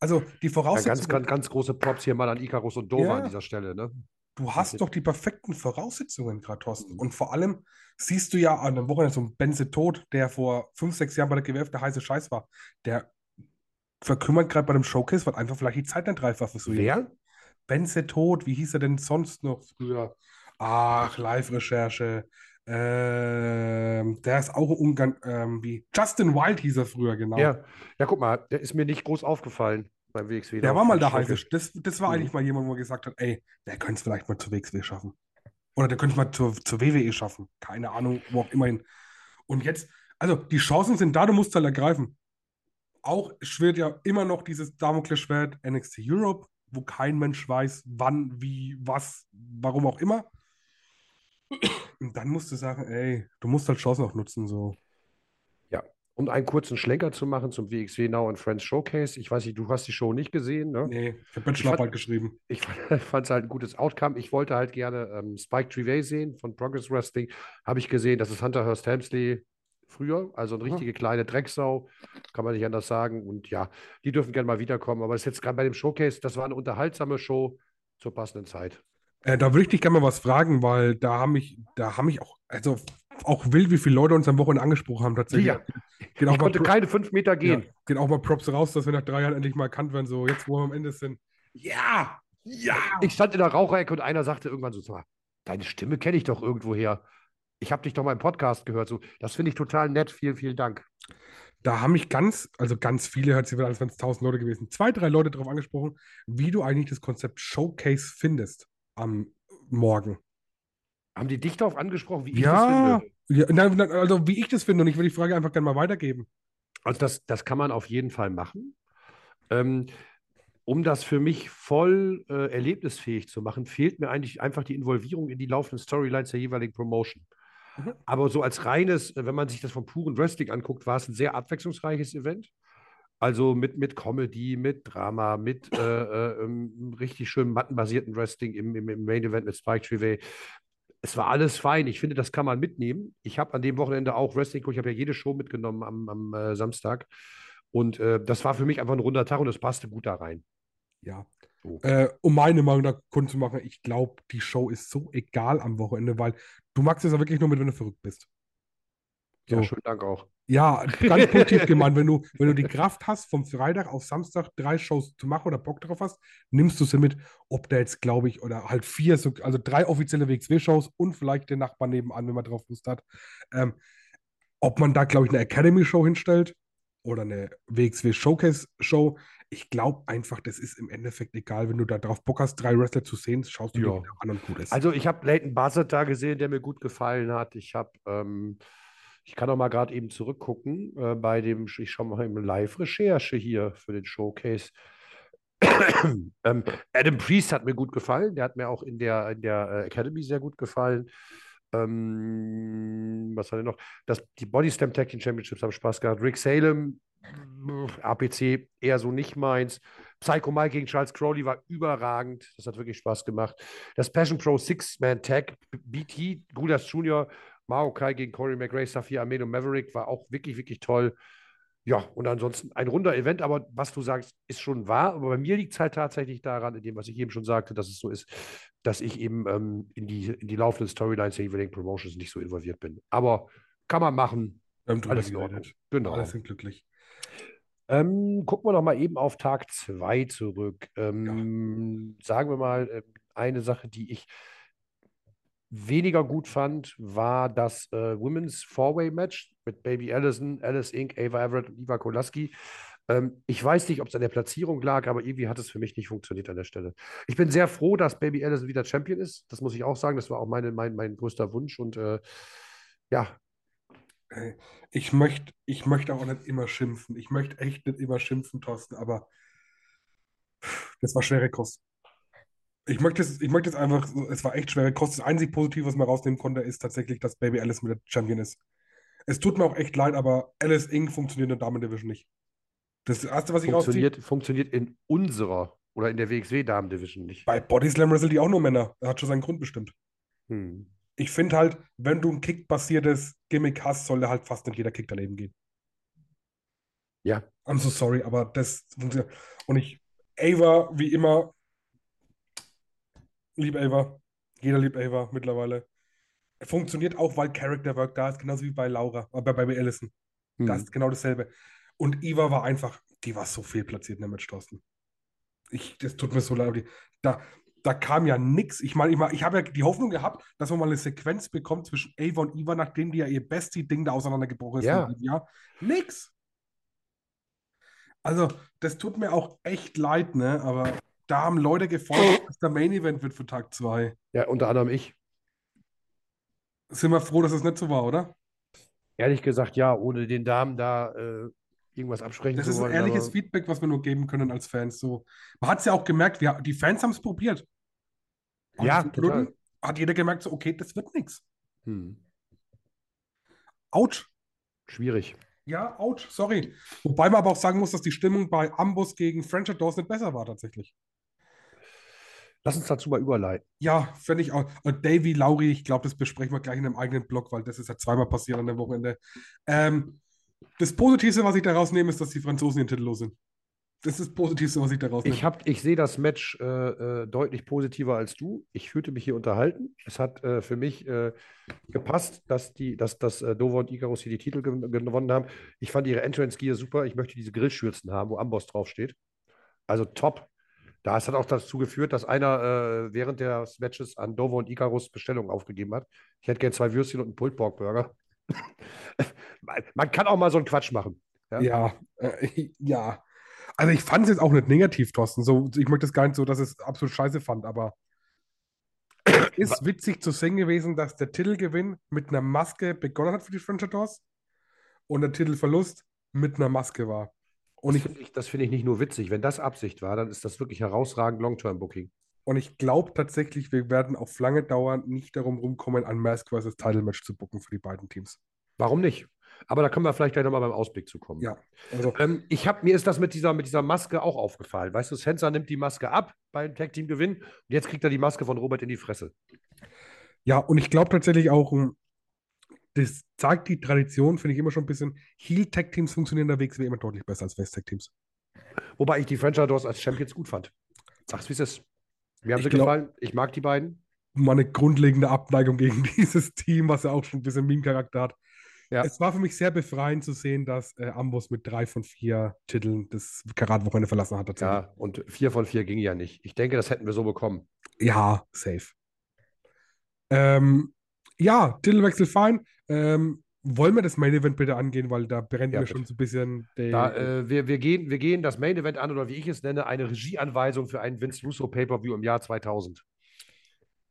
S1: Also die
S2: Ja,
S1: Voraussetzungen.
S2: ganz, ganz, ganz große Props hier mal an Icarus und Dova
S1: Ja.
S2: an dieser Stelle. Ne?
S1: Du hast doch die perfekten Voraussetzungen gerade, Thorsten.
S2: Mhm.
S1: Und vor allem siehst du ja an einem Wochenende so einen Benze Tod, der vor fünf, sechs Jahren bei der GWF der heiße Scheiß war. Der verkümmert gerade bei dem Showcase, weil einfach vielleicht die Zeit nicht reif war für so.
S2: Wer?
S1: Benze Tod, wie hieß er denn sonst noch früher? Ach, Live-Recherche. Ähm, der ist auch Ungarn, ähm, wie Justin Wild hieß er früher, genau.
S2: Ja. ja, guck mal, der ist mir nicht groß aufgefallen beim WXW.
S1: Der war mal der heiße. Das, das war
S2: Mhm.
S1: eigentlich mal jemand, wo man gesagt hat, ey, der könnte es vielleicht mal zur WXW schaffen. Oder der könnte es mal zur, zur WWE schaffen. Keine Ahnung, wo auch immerhin. Und jetzt, also die Chancen sind da, du musst halt ergreifen. Auch schwirrt ja immer noch dieses Damoklesschwert NXT Europe, wo kein Mensch weiß, wann, wie, was, warum auch immer. Und dann musst du sagen, ey, du musst halt Chancen auch nutzen, so.
S2: Um einen kurzen Schlenker zu machen zum WXW Now and Friends Showcase. Ich weiß nicht, du hast die Show nicht gesehen, ne?
S1: Nee, ich habe
S2: fand-
S1: Bachelorarbeit geschrieben.
S2: Ich [LAUGHS] fand es halt ein gutes Outcome. Ich wollte halt gerne ähm, Spike Trivet sehen von Progress Wrestling. Habe ich gesehen, das ist Hunter Hearst Helmsley früher, also eine richtige kleine Drecksau, kann man nicht anders sagen. Und ja, die dürfen gerne mal wiederkommen. Aber das ist jetzt gerade bei dem Showcase, das war eine unterhaltsame Show zur passenden Zeit.
S1: Äh, da würde ich dich gerne mal was fragen, weil da haben mich, da haben mich auch, also auch wild, wie viele Leute uns am Wochenende angesprochen haben tatsächlich.
S2: Ja.
S1: Geht
S2: Ich konnte keine fünf Meter
S1: ja,
S2: gehen.
S1: geht auch mal Props raus, dass wir nach drei Jahren endlich mal erkannt werden, so jetzt, wo wir am Ende sind. Ja, ja.
S2: Ich stand in der Raucherecke und einer sagte irgendwann so, "Sag mal, deine Stimme kenne ich doch irgendwoher. Ich habe dich doch mal im Podcast gehört. So, das finde ich total nett. Vielen, vielen Dank.
S1: Da haben mich ganz, also ganz viele, hört sich wieder an, als wären es tausend Leute gewesen, zwei, drei Leute darauf angesprochen, wie du eigentlich das Konzept Showcase findest am Morgen.
S2: Haben die dich darauf angesprochen, wie ich das
S1: Ja,
S2: finde?
S1: ja nein, also wie ich das finde und ich will die Frage einfach gerne mal weitergeben.
S2: Also das, das kann man auf jeden Fall machen. Ähm, um das für mich voll äh, erlebnisfähig zu machen, fehlt mir eigentlich einfach die Involvierung in die laufenden Storylines der jeweiligen Promotion.
S1: Mhm.
S2: Aber so als reines, äh, wenn man sich das vom puren Wrestling anguckt, war es ein sehr abwechslungsreiches Event. Also mit, mit Comedy, mit Drama, mit äh, äh, ähm, richtig schön mattenbasierten Wrestling im, im, im Main Event mit Spike Trivet. Es war alles fein. Ich finde, das kann man mitnehmen. Ich habe an dem Wochenende auch Wrestling geguckt. Ich habe ja jede Show mitgenommen am, am äh, Samstag. Und äh, das war für mich einfach ein runder Tag und das passte gut da rein.
S1: Ja.
S2: So.
S1: Äh, um meine Meinung da kundzumachen, ich glaube, die Show ist so egal am Wochenende, weil du magst es ja wirklich nur mit, wenn du verrückt bist.
S2: Ja,
S1: So.
S2: schönen Dank auch.
S1: Ja, ganz positiv gemeint. [LAUGHS] Wenn du, wenn du die Kraft hast, vom Freitag auf Samstag drei Shows zu machen oder Bock drauf hast, nimmst du sie mit. Ob da jetzt, glaube ich, oder halt vier, so, also drei offizielle WXW-Shows und vielleicht den Nachbarn nebenan, wenn man drauf Lust hat. Ähm, ob man da, glaube ich, eine Academy-Show hinstellt oder eine WXW-Showcase-Show. Ich glaube einfach, das ist im Endeffekt egal, wenn du da drauf Bock hast, drei Wrestler zu sehen, schaust du
S2: Ja.
S1: dir an und gut ist.
S2: Also ich habe Leighton Buzzard da gesehen, der mir gut gefallen hat. Ich habe, ähm, ich kann auch mal gerade eben zurückgucken äh, bei dem, ich schaue mal im Live-Recherche hier für den Showcase. [COUGHS] ähm, Adam Priest hat mir gut gefallen. Der hat mir auch in der, in der äh, Academy sehr gut gefallen. Ähm, was hat er noch? Das, die Body Slam Tag Team Championships haben Spaß gehabt. Rick Salem, APC eher so nicht meins. Psycho Mike gegen Charles Crowley war überragend. Das hat wirklich Spaß gemacht. Das Passion Pro Six-Man-Tag, BT, Gudas Jr., Maokai gegen Corey McRae, Safir Ahmed und Maverick war auch wirklich, wirklich toll. Ja, und ansonsten ein runder Event, aber was du sagst, ist schon wahr. Aber bei mir liegt es halt tatsächlich daran, in dem, was ich eben schon sagte, dass es so ist, dass ich eben ähm, in, die, in die laufenden Storylines der jeweiligen Promotions nicht so involviert bin. Aber kann man machen.
S1: Alles in Ordnung.
S2: Genau.
S1: Alle sind glücklich.
S2: Ähm, gucken wir noch mal eben auf Tag 2 zurück. Ähm, ja. Sagen wir mal, ähm, eine Sache, die ich weniger gut fand, war das äh, Women's Four-Way-Match mit Baby Allison, Alice Inc., Ava Everett und Iva Kolaski. Ähm, ich weiß nicht, ob es an der Platzierung lag, aber irgendwie hat es für mich nicht funktioniert an der Stelle. Ich bin sehr froh, dass Baby Allison wieder Champion ist. Das muss ich auch sagen. Das war auch meine, mein, mein größter Wunsch. Und äh, ja.
S1: Ich möchte ich möcht auch nicht immer schimpfen. Ich möchte echt nicht immer schimpfen, Thorsten, aber das war schwere Kost. Ich möchte es, ich möchte es einfach, es war echt schwere Kost. Das einzig Positive, was man rausnehmen konnte, ist tatsächlich, dass Baby Alice mit der Champion ist. Es tut mir auch echt leid, aber Alice Inc. funktioniert in der Damen Division nicht. Das erste, was ich
S2: funktioniert, rausziehe. Funktioniert in unserer oder in der WXW Damen Division nicht.
S1: Bei Body Slam Wrestle die auch nur Männer. Das hat schon seinen Grund bestimmt. Hm. Ich finde halt, wenn du ein Kick-basiertes Gimmick hast, soll halt fast nicht jeder Kick daneben gehen.
S2: Ja.
S1: I'm so sorry, aber das funktioniert. Und ich, Ava, wie immer, lieb Ava. Jeder liebt Ava mittlerweile. Funktioniert auch, weil Character Work da ist, genauso wie bei Laura, äh, bei, bei Allison. Hm. Das ist genau dasselbe. Und Eva war einfach, die war so viel platziert in der Match, Thorsten. Ich, das tut mir so leid. Da, da kam ja nichts. Ich meine, ich, mein, ich habe ja die Hoffnung gehabt, dass man mal eine Sequenz bekommt zwischen Ava und Eva, nachdem die ja ihr Bestie-Ding da auseinandergebrochen ist.
S2: Ja.
S1: ja. Nix. Also, das tut mir auch echt leid, ne? Aber da haben Leute gefordert, dass der Main Event wird für Tag 2.
S2: Ja, unter anderem ich.
S1: Sind wir froh, dass es nicht so war, oder?
S2: Ehrlich gesagt, ja, ohne den Damen da äh, irgendwas absprechen
S1: das zu wollen. Das ist ein ehrliches Feedback, was wir nur geben können als Fans. So. Man hat es ja auch gemerkt, wir, die Fans haben es probiert.
S2: Und ja, total.
S1: Hat jeder gemerkt, so, okay, das wird nichts.
S2: Hm.
S1: Autsch.
S2: Schwierig.
S1: Ja, ouch, sorry. Wobei man aber auch sagen muss, dass die Stimmung bei Ambus gegen French Doors nicht besser war tatsächlich.
S2: Lass uns dazu mal überleiten.
S1: Ja, finde ich auch. Und Davy, Lauri, ich glaube, das besprechen wir gleich in einem eigenen Blog, weil das ist ja zweimal passiert an dem Wochenende. Ähm, das Positivste, was ich daraus nehme, ist, dass die Franzosen den Titel los sind. Das ist das Positivste, was ich daraus nehme.
S2: Ich, ich sehe das Match äh, äh, deutlich positiver als du. Ich fühlte mich hier unterhalten. Es hat äh, für mich äh, gepasst, dass, die, dass, dass äh, Dover und Icarus hier die Titel gewonnen haben. Ich fand ihre Entrance-Gear super. Ich möchte diese Grillschürzen haben, wo Amboss draufsteht. Also top. Da hat auch dazu geführt, dass einer äh, während des Matches an Dover und Icarus Bestellungen aufgegeben hat. Ich hätte gerne zwei Würstchen und einen Pulled Pork Burger. [LAUGHS] Man kann auch mal so einen Quatsch machen.
S1: Ja, ja. Äh, [LAUGHS] ja. Also ich fand es jetzt auch nicht negativ, Thorsten. So, ich möchte es gar nicht so, dass es absolut scheiße fand, aber [COUGHS] ist witzig zu sehen gewesen, dass der Titelgewinn mit einer Maske begonnen hat für die French Doors und der Titelverlust mit einer Maske war.
S2: Und das finde ich, find ich nicht nur witzig. Wenn das Absicht war, dann ist das wirklich herausragend Long-Term-Booking.
S1: Und ich glaube tatsächlich, wir werden auf lange Dauer nicht darum rumkommen, ein Mask vs. Title Match zu booken für die beiden Teams.
S2: Warum nicht? Aber da können wir vielleicht gleich nochmal beim Ausblick zu kommen.
S1: Ja.
S2: Also, ähm, ich hab, mir ist das mit dieser, mit dieser Maske auch aufgefallen. Weißt du, Sensor nimmt die Maske ab beim Tag Team Gewinn und jetzt kriegt er die Maske von Robert in die Fresse.
S1: Ja, und ich glaube tatsächlich auch, das zeigt die Tradition, finde ich immer schon ein bisschen. Heel-Tag-Teams funktionieren der WXW immer deutlich besser als West-Tag-Teams.
S2: Wobei ich die Franchise als Champions gut fand. Sag's, wie es ist. Mir haben ich sie glaub, gefallen. Ich mag die beiden.
S1: Mal eine grundlegende Abneigung gegen [LAUGHS] dieses Team, was ja auch schon ein bisschen Meme-Charakter hat. Ja. Es war für mich sehr befreiend zu sehen, dass äh, Ambos mit drei von vier Titeln das Karat-Wochenende verlassen hat.
S2: Ja, und vier von vier ging ja nicht. Ich denke, das hätten wir so bekommen.
S1: Ja, safe. Ähm, ja, Titelwechsel fein. Ähm, wollen wir das Main Event bitte angehen, weil da brennt ja, mir schon so ein bisschen.
S2: Da, äh, wir, wir, gehen, wir gehen das Main Event an oder wie ich es nenne, eine Regieanweisung für einen Vince Russo Pay-Per-View im Jahr 2000.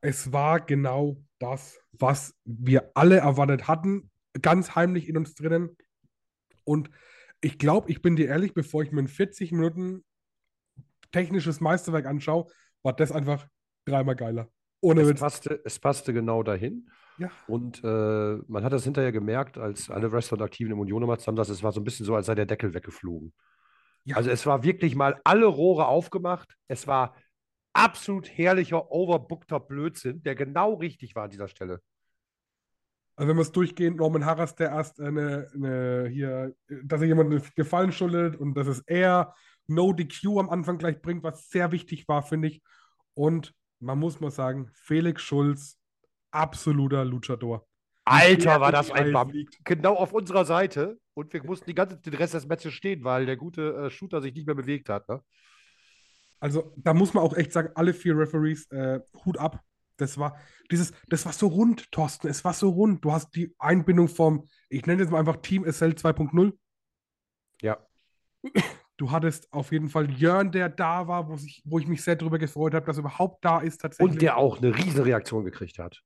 S1: Es war genau das, was wir alle erwartet hatten, ganz heimlich in uns drinnen. Und ich glaube, ich bin dir ehrlich, bevor ich mir ein 40 Minuten technisches Meisterwerk anschaue, war das einfach dreimal geiler.
S2: Ohne es, passte, es passte genau dahin.
S1: Ja.
S2: Und äh, man hat das hinterher gemerkt, als alle Wrestler und Aktiven im Union zusammen saßen, es war so ein bisschen so, als sei der Deckel weggeflogen. Ja. Also es war wirklich mal alle Rohre aufgemacht. Es war absolut herrlicher, overbookter Blödsinn, der genau richtig war an dieser Stelle.
S1: Also wenn wir es durchgehen, Norman Harras, der erst eine, eine hier, dass er jemanden Gefallen schuldet und dass es er No DQ am Anfang gleich bringt, was sehr wichtig war, finde ich. Und man muss mal sagen, Felix Schulz, absoluter Luchador.
S2: Alter, war das ein Bump. Genau auf unserer Seite. Und wir mussten die ganze, den Rest des Matches stehen, weil der gute äh, Shooter sich nicht mehr bewegt hat. Ne?
S1: Also, da muss man auch echt sagen, alle vier Referees, äh, Hut ab. Das war dieses, das war so rund, Thorsten. Es war so rund. Du hast die Einbindung vom, ich nenne es mal einfach Team SL 2.0.
S2: Ja.
S1: Du hattest auf jeden Fall Jörn, der da war, wo, sich, wo ich mich sehr darüber gefreut habe, dass er überhaupt da ist tatsächlich.
S2: Und der auch eine riesen Reaktion gekriegt hat.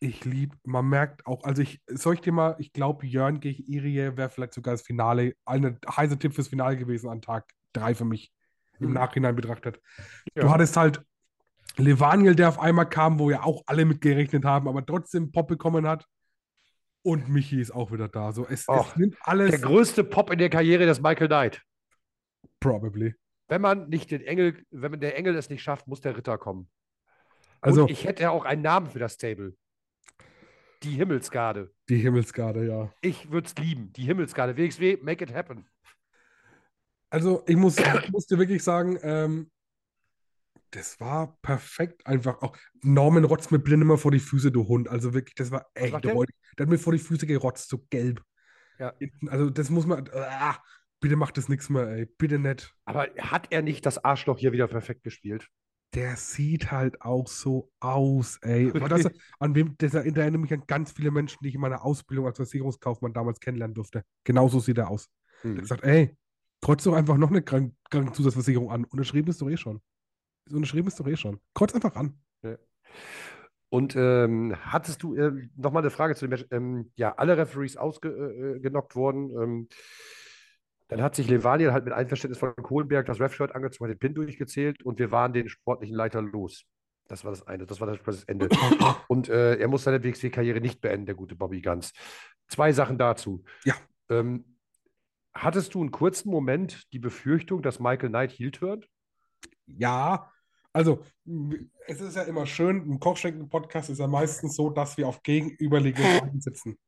S1: Ich liebe, man merkt auch, also ich, soll ich dir mal, ich glaube, Jörn gegen Irie wäre vielleicht sogar das Finale, ein heißer Tipp fürs Finale gewesen an Tag 3 für mich, im hm. Nachhinein betrachtet. Ja. Du hattest halt Levaniel, der auf einmal kam, wo ja auch alle mit gerechnet haben, aber trotzdem Pop bekommen hat. Und Michi ist auch wieder da. So, es, Och,
S2: es nimmt alles. Der größte Pop in der Karriere des Michael Knight.
S1: Probably.
S2: Wenn man nicht den Engel, wenn man der Engel es nicht schafft, muss der Ritter kommen. Also, Und ich hätte auch einen Namen für das Stable. Die Himmelsgarde.
S1: Die Himmelsgarde, ja.
S2: Ich würde es lieben. Die Himmelsgarde. WXW, make it happen.
S1: Also, ich muss, ich muss dir wirklich sagen, ähm, das war perfekt. Einfach auch Norman rotzt mir blind immer vor die Füße, du Hund. Also wirklich, das war echt räudig. Der hat mir vor die Füße gerotzt, so gelb. Ja. Also, das muss man. Ah, bitte macht das nichts mehr, ey. Bitte nicht.
S2: Aber hat er nicht das Arschloch hier wieder perfekt gespielt?
S1: Der sieht halt auch so aus, ey. Das, an wem, das erinnert mich an ganz viele Menschen, die ich in meiner Ausbildung als Versicherungskaufmann damals kennenlernen durfte. Genauso sieht er aus. Hm. Der sagt, ey, kreuzt doch einfach noch eine Krank Krankenzusatzversicherung an. Unterschrieben ist doch eh schon. Unterschrieben ist doch eh schon. Kreuz einfach an. Ja.
S2: Und ähm, hattest du äh, nochmal eine Frage zu dem Match? Ähm, ja, alle Referees ausgenockt äh, worden. Ähm, dann hat sich Levaniel halt mit Einverständnis von Kohlenberg das Ref-Shirt angezogen, hat den Pin durchgezählt und wir waren den sportlichen Leiter los. Das war das eine, das war das Ende. [CLEARS THROAT] und äh, er muss seine WXW-Karriere nicht beenden, der gute Bobby Ganz. Zwei Sachen dazu.
S1: Ja.
S2: Ähm, hattest du einen kurzen Moment die Befürchtung, dass Michael Knight Heel wird?
S1: Ja, also es ist ja immer schön, im Kochschenken-Podcast ist ja meistens so, dass wir auf gegenüberliegenden [LAUGHS] Seiten sitzen.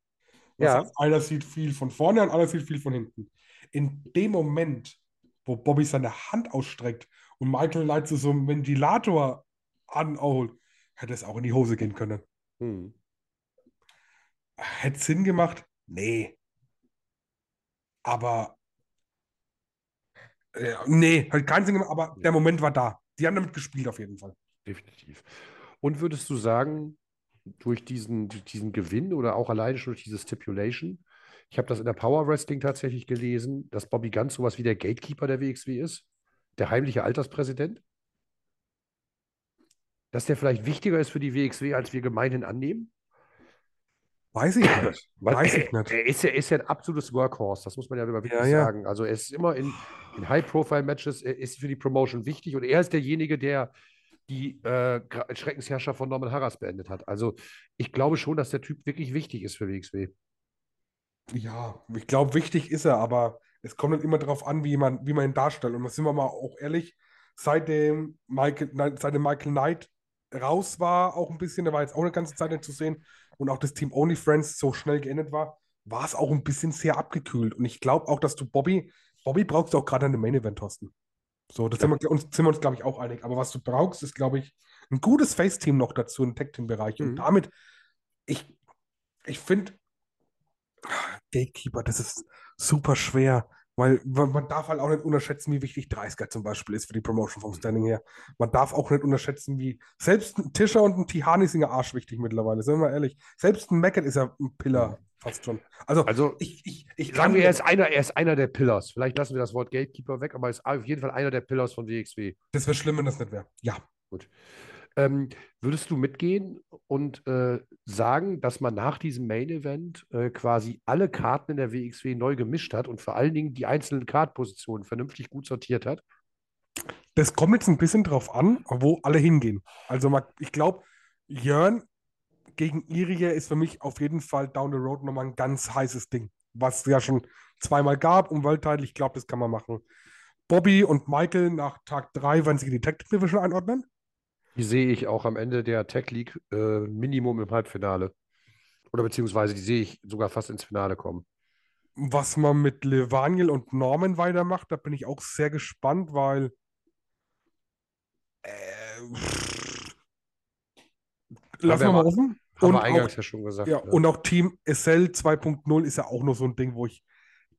S1: Das ja. heißt, einer sieht viel von vorne und einer sieht viel von hinten in dem Moment, wo Bobby seine Hand ausstreckt und Michael Knight so einen Ventilator anholt, hätte es auch in die Hose gehen können. Hm. Hätte Sinn gemacht? Nee. Aber äh, nee, hat keinen Sinn gemacht, aber der Moment war da. Die haben damit gespielt auf jeden Fall.
S2: Definitiv. Und würdest du sagen, durch diesen, durch diesen Gewinn oder auch alleine schon durch diese Stipulation, ich habe das in der Power Wrestling tatsächlich gelesen, dass Bobby Ganz sowas wie der Gatekeeper der WXW ist, der heimliche Alterspräsident. Dass der vielleicht wichtiger ist für die WXW, als wir gemeinhin annehmen?
S1: Weiß ich nicht. [LAUGHS] Weiß
S2: ich nicht. Er ist, ja, ist ja ein absolutes Workhorse, das muss man ja immer wirklich ja, ja. sagen. Also er ist immer in, in High-Profile-Matches, er ist für die Promotion wichtig und er ist derjenige, der die äh, Schreckensherrscher von Norman Harras beendet hat. Also ich glaube schon, dass der Typ wirklich wichtig ist für WXW.
S1: Ja, ich glaube, wichtig ist er, aber es kommt dann immer darauf an, wie man, wie man ihn darstellt. Und da sind wir mal auch ehrlich, seitdem Michael, seitdem Michael Knight raus war, auch ein bisschen, der war jetzt auch eine ganze Zeit nicht zu sehen und auch das Team Only Friends so schnell geendet war, war es auch ein bisschen sehr abgekühlt. Und ich glaube auch, dass du Bobby, Bobby brauchst du auch gerade dem Main Event, Thorsten. So, das ja. sind, wir, uns, sind wir uns, glaube ich, auch einig. Aber was du brauchst, ist, glaube ich, ein gutes Face-Team noch dazu im Tag-Team-Bereich. Mhm. Und damit, ich, ich finde, Gatekeeper, das ist super schwer, weil man darf halt auch nicht unterschätzen, wie wichtig 30er zum Beispiel ist für die Promotion vom Standing her. Man darf auch nicht unterschätzen, wie selbst ein Tischer und ein Tihani sind ja arschwichtig mittlerweile, sind wir mal ehrlich. Selbst ein Mackett ist ja ein Pillar. Fast schon.
S2: Also, also ich, ich, ich sagen wir, er ist, einer, er ist einer der Pillars. Vielleicht lassen wir das Wort Gatekeeper weg, aber er ist auf jeden Fall einer der Pillars von WXW.
S1: Das wäre schlimm, wenn das nicht wäre. Ja.
S2: Gut. Ähm, würdest du mitgehen und äh, sagen, dass man nach diesem Main Event äh, quasi alle Karten in der WXW neu gemischt hat und vor allen Dingen die einzelnen Kartpositionen vernünftig gut sortiert hat?
S1: Das kommt jetzt ein bisschen drauf an, wo alle hingehen. Also ich glaube, Jörn gegen Irie ist für mich auf jeden Fall down the road nochmal ein ganz heißes Ding, was es ja schon zweimal gab um Weltteil. Ich glaube, das kann man machen. Bobby und Michael nach Tag 3 werden sich in die Tech Division einordnen.
S2: Die sehe ich auch am Ende der Tech League äh, Minimum im Halbfinale. Oder beziehungsweise die sehe ich sogar fast ins Finale kommen.
S1: Was man mit Levaniel und Norman weitermacht, da bin ich auch sehr gespannt, weil äh, lassen wir mal offen.
S2: Haben und wir eingangs auch, ja schon gesagt.
S1: Ja, ja, Und auch Team SL 2.0 ist ja auch noch so ein Ding, wo ich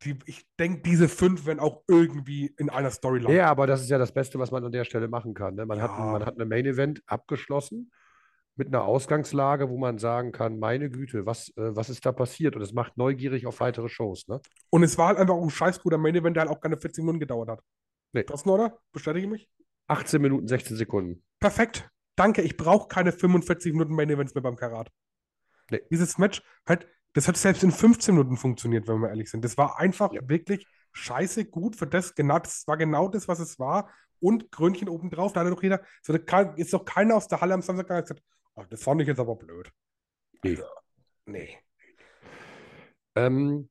S1: die, ich denke, diese fünf werden auch irgendwie in einer Story
S2: landen. Ja, aber das ist ja das Beste, was man an der Stelle machen kann. Ne? Man, ja. hat, man hat eine Main Event abgeschlossen mit einer Ausgangslage, wo man sagen kann, meine Güte, was, äh, was ist da passiert? Und es macht neugierig auf weitere Shows. Ne?
S1: Und es war halt einfach auch ein scheiß guter Main Event, der halt auch keine 40 Minuten gedauert hat. Nee. Thorsten, oder? Bestätige mich?
S2: 18 Minuten, 16 Sekunden.
S1: Perfekt. Danke, ich brauche keine 45 Minuten Main Events mehr beim Karat. Nee. Dieses Match halt, das hat selbst in 15 Minuten funktioniert, wenn wir ehrlich sind. Das war einfach ja. wirklich scheiße gut für das, genau, das war genau das, was es war. Und Krönchen obendrauf, da hat doch jeder, so, ist doch keiner aus der Halle am Samstag gesagt, oh, das fand ich jetzt aber blöd.
S2: Nee. Also, nee. Ähm,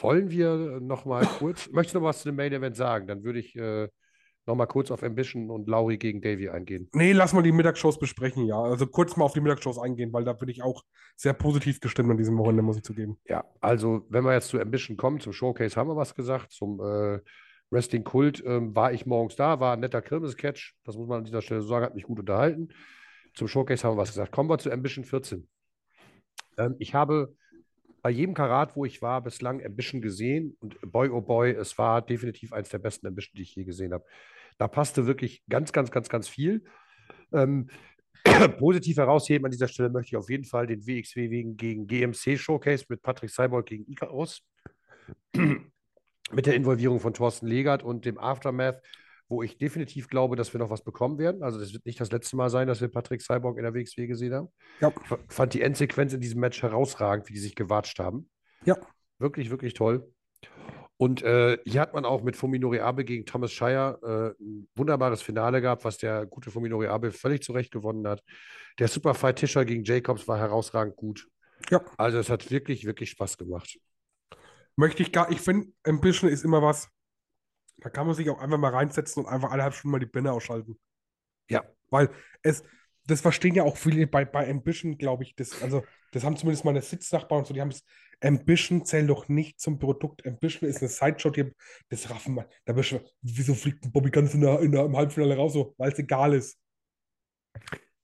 S2: wollen wir noch mal kurz, möchtest du noch was zu dem Main Event sagen? Dann würde ich äh, nochmal kurz auf Ambition und Lauri gegen Davy eingehen.
S1: Nee, lass mal die Mittagsshows besprechen, ja. Also kurz mal auf die Mittagsshows eingehen, weil da bin ich auch sehr positiv gestimmt an diesem Wochenende, muss ich zugeben.
S2: Ja, also wenn wir jetzt zu Ambition kommen, zum Showcase haben wir was gesagt, zum äh, Wrestling Kult ähm, war ich morgens da, war ein netter Kirmes-Catch, das muss man an dieser Stelle sagen, hat mich gut unterhalten. Zum Showcase haben wir was gesagt. Kommen wir zu Ambition 14. Ähm, ich habe bei jedem Karat, wo ich war, bislang Ambition gesehen und boy oh boy, es war definitiv eines der besten Ambition, die ich je gesehen habe. Da passte wirklich ganz, ganz, ganz, ganz viel. Ähm, [CLEARS THROAT] positiv herausheben an dieser Stelle möchte ich auf jeden Fall den WXW wegen gegen GMC Showcase mit Patrick Cyborg gegen Icarus. [CLEARS THROAT] mit der Involvierung von Thorsten Legert und dem Aftermath, wo ich definitiv glaube, dass wir noch was bekommen werden. Also das wird nicht das letzte Mal sein, dass wir Patrick Cyborg in der WXW gesehen haben. Ja. Ich fand die Endsequenz in diesem Match herausragend, wie die sich gewatscht haben.
S1: Ja.
S2: Wirklich, wirklich toll. Und äh, hier hat man auch mit Fuminori Abe gegen Thomas Shire äh, ein wunderbares Finale gehabt, was der gute Fuminori Abe völlig zurecht gewonnen hat. Der Superfight Tischer gegen Jacobs war herausragend gut. Ja. Also es hat wirklich, wirklich Spaß gemacht.
S1: Möchte ich gar, ich finde, Ambition ist immer was, da kann man sich auch einfach mal reinsetzen und einfach eineinhalb Stunden mal die Birne ausschalten. Ja. Weil es, das verstehen ja auch viele bei, bei Ambition, glaube ich, das, also das haben zumindest meine Sitznachbarn und so, die haben es Ambition zählt doch nicht zum Produkt. Ambition ist eine Sideshow, die, das raffen wir. Da bist du, wieso fliegt Bobby ganz in der, in der, im Halbfinale raus, so, weil es egal ist.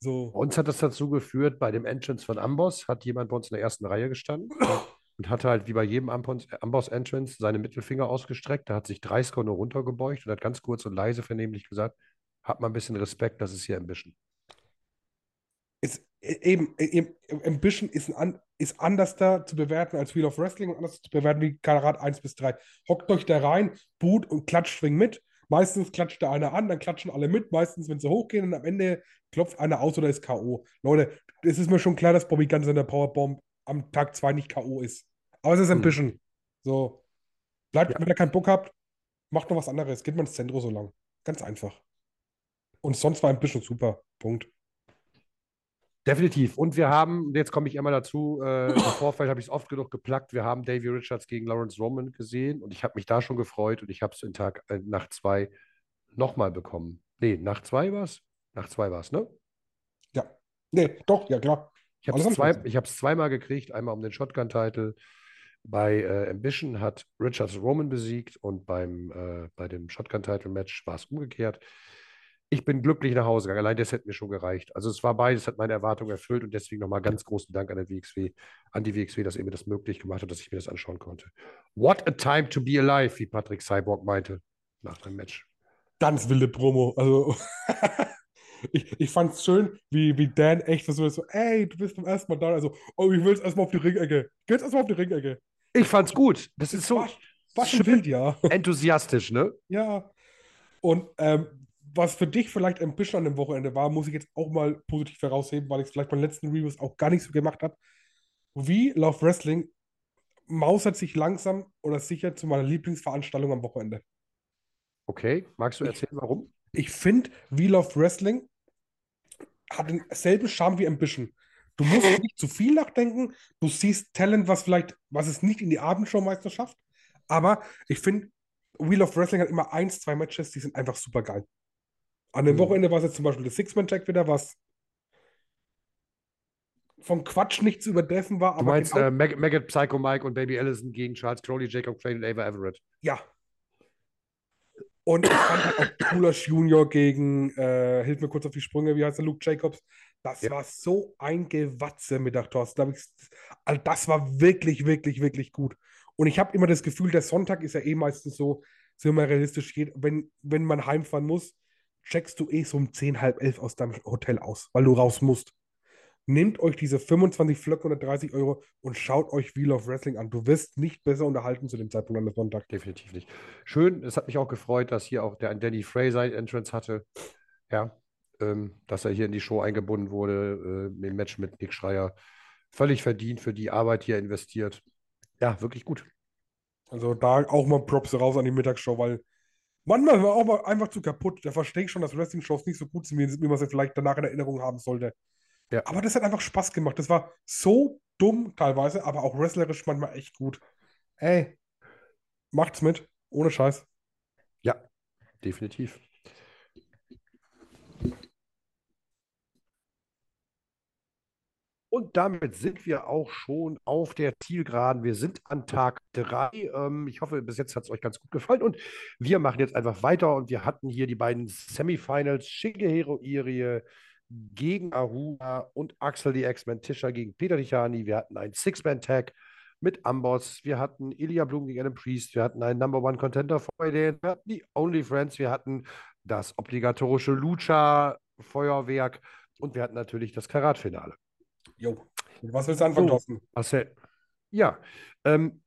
S2: So. Bei uns hat das dazu geführt, bei dem Entrance von Amboss hat jemand bei uns in der ersten Reihe gestanden [CLEARS THROAT] und hatte halt wie bei jedem Amboss-Entrance seine Mittelfinger ausgestreckt. Da hat sich 30 Sekunden runtergebeugt und hat ganz kurz und leise vernehmlich gesagt: Hat mal ein bisschen Respekt, das ist hier Ambition.
S1: Eben, e, eben, Ambition ist ein, ist anders da zu bewerten als Wheel of Wrestling und anders zu bewerten wie Karat 1 bis 3. Hockt euch da rein, boot und klatscht Swing mit. Meistens klatscht da einer an, dann klatschen alle mit. Meistens, wenn sie hochgehen und am Ende klopft einer aus oder ist K.O. Leute, es ist mir schon klar, dass Bobby ganz in der Powerbomb am Tag 2 nicht K.O. ist. Aber es ist Ambition. Hm. So. Bleibt, ja. wenn ihr keinen Bock habt, macht noch was anderes. Geht mal ins Zentrum so lang. Ganz einfach. Und sonst war Ambition super. Punkt.
S2: Definitiv. Und wir haben, jetzt komme ich immer dazu, äh, im Vorfeld habe ich es oft genug geplackt, wir haben Davy Richards gegen Lawrence Roman gesehen und ich habe mich da schon gefreut und ich habe es in Tag äh, nach zwei nochmal bekommen. Nee, nach zwei war es? Nach zwei war es, ne?
S1: Ja. Nee, doch, ja klar.
S2: Ich habe es zwei, zweimal gekriegt, einmal um den Shotgun-Title. Bei äh, Ambition hat Richards Roman besiegt und beim, äh, bei dem Shotgun-Title-Match war es umgekehrt ich bin glücklich nach Hause gegangen. Allein das hätte mir schon gereicht. Also es war beides, hat meine Erwartungen erfüllt und deswegen nochmal ganz großen Dank an, der WXW, an die WXW, dass ihr mir das möglich gemacht hat, dass ich mir das anschauen konnte. What a time to be alive, wie Patrick Cyborg meinte nach dem Match.
S1: Ganz wilde Promo. Also [LAUGHS] ich, ich fand es schön, wie, wie Dan echt versucht so, ey, du bist zum ersten Mal da. Also, oh, ich will jetzt erstmal auf die Ringecke. Geh jetzt erstmal auf die Ringecke.
S2: Ich fand's gut. Das, ist so.
S1: Was schon wild, ja.
S2: Enthusiastisch, ne?
S1: Ja. Und ähm, was für dich vielleicht ein bisschen an dem Wochenende war, muss ich jetzt auch mal positiv herausheben, weil ich es vielleicht beim letzten Reviews auch gar nicht so gemacht habe. Wie Love Wrestling mausert sich langsam oder sicher zu meiner Lieblingsveranstaltung am Wochenende.
S2: Okay, magst du erzählen, warum?
S1: Ich finde, We Love Wrestling hat denselben Charme wie Ambition. Du musst [LAUGHS] nicht zu viel nachdenken. Du siehst Talent, was vielleicht, was es nicht in die Abendshow-Meister schafft. Aber ich finde, Wheel of Wrestling hat immer eins, zwei Matches, die sind einfach super geil. An dem mhm. Wochenende war es jetzt zum Beispiel das Six-Man-Tag wieder, was von Quatsch nicht zu übertreffen war.
S2: Du meinst äh, Mag Maggot, Psycho Mike und Baby Allison gegen Charles Crowley, Jacob Crane und Ava Everett.
S1: Ja. Und ich fand halt auch Cooler Junior gegen, äh, hilf mir kurz auf die Sprünge, wie heißt der Luke Jacobs? Das ja. war so ein Gewatze mit der Thorsten. Also das war wirklich, wirklich, wirklich gut. Und ich habe immer das Gefühl, der Sonntag ist ja eh meistens so, sind wir realistisch, wenn, wenn man heimfahren muss, checkst du eh so um 10, halb elf aus deinem Hotel aus, weil du raus musst. Nehmt euch diese 25 Flöcke oder 30 Euro und schaut euch Wheel of Wrestling an. Du wirst nicht besser unterhalten zu dem Zeitpunkt an der Sonntag.
S2: Definitiv nicht. Schön, es hat mich auch gefreut, dass hier auch der Danny Fraser Entrance hatte. Ja, ähm, dass er hier in die Show eingebunden wurde, äh, im Match mit Nick Schreier. Völlig verdient für die Arbeit, die er investiert. Ja, wirklich gut.
S1: Also da auch mal Props raus an die Mittagsshow, weil manchmal war auch mal einfach zu kaputt. Da verstehe ich schon, dass Wrestling-Shows nicht so gut sind, wie, man sie vielleicht danach in Erinnerung haben sollte. Ja. Aber das hat einfach Spaß gemacht. Das war so dumm teilweise, aber auch wrestlerisch manchmal echt gut. Ey, macht's mit. Ohne Scheiß.
S2: Ja, definitiv. Und damit sind wir auch schon auf der Zielgeraden. Wir sind an Tag 3. Ähm, ich hoffe, bis jetzt hat es euch ganz gut gefallen. Und wir machen jetzt einfach weiter. Und wir hatten hier die beiden Semifinals: Shigehiro Irie gegen Aruna und Axel die X-Men Tischer gegen Peter Tichani. Wir hatten einen Six-Man-Tag mit Amboss. Wir hatten Ilya Blum gegen Adam Priest. Wir hatten einen Number One Contender vor Wir hatten die Only Friends. Wir hatten das obligatorische Lucha-Feuerwerk. Und wir hatten natürlich das Karat-Finale.
S1: Jo. Was willst du anfangen, so, Thorsten?
S2: Marcel. Ja, ähm,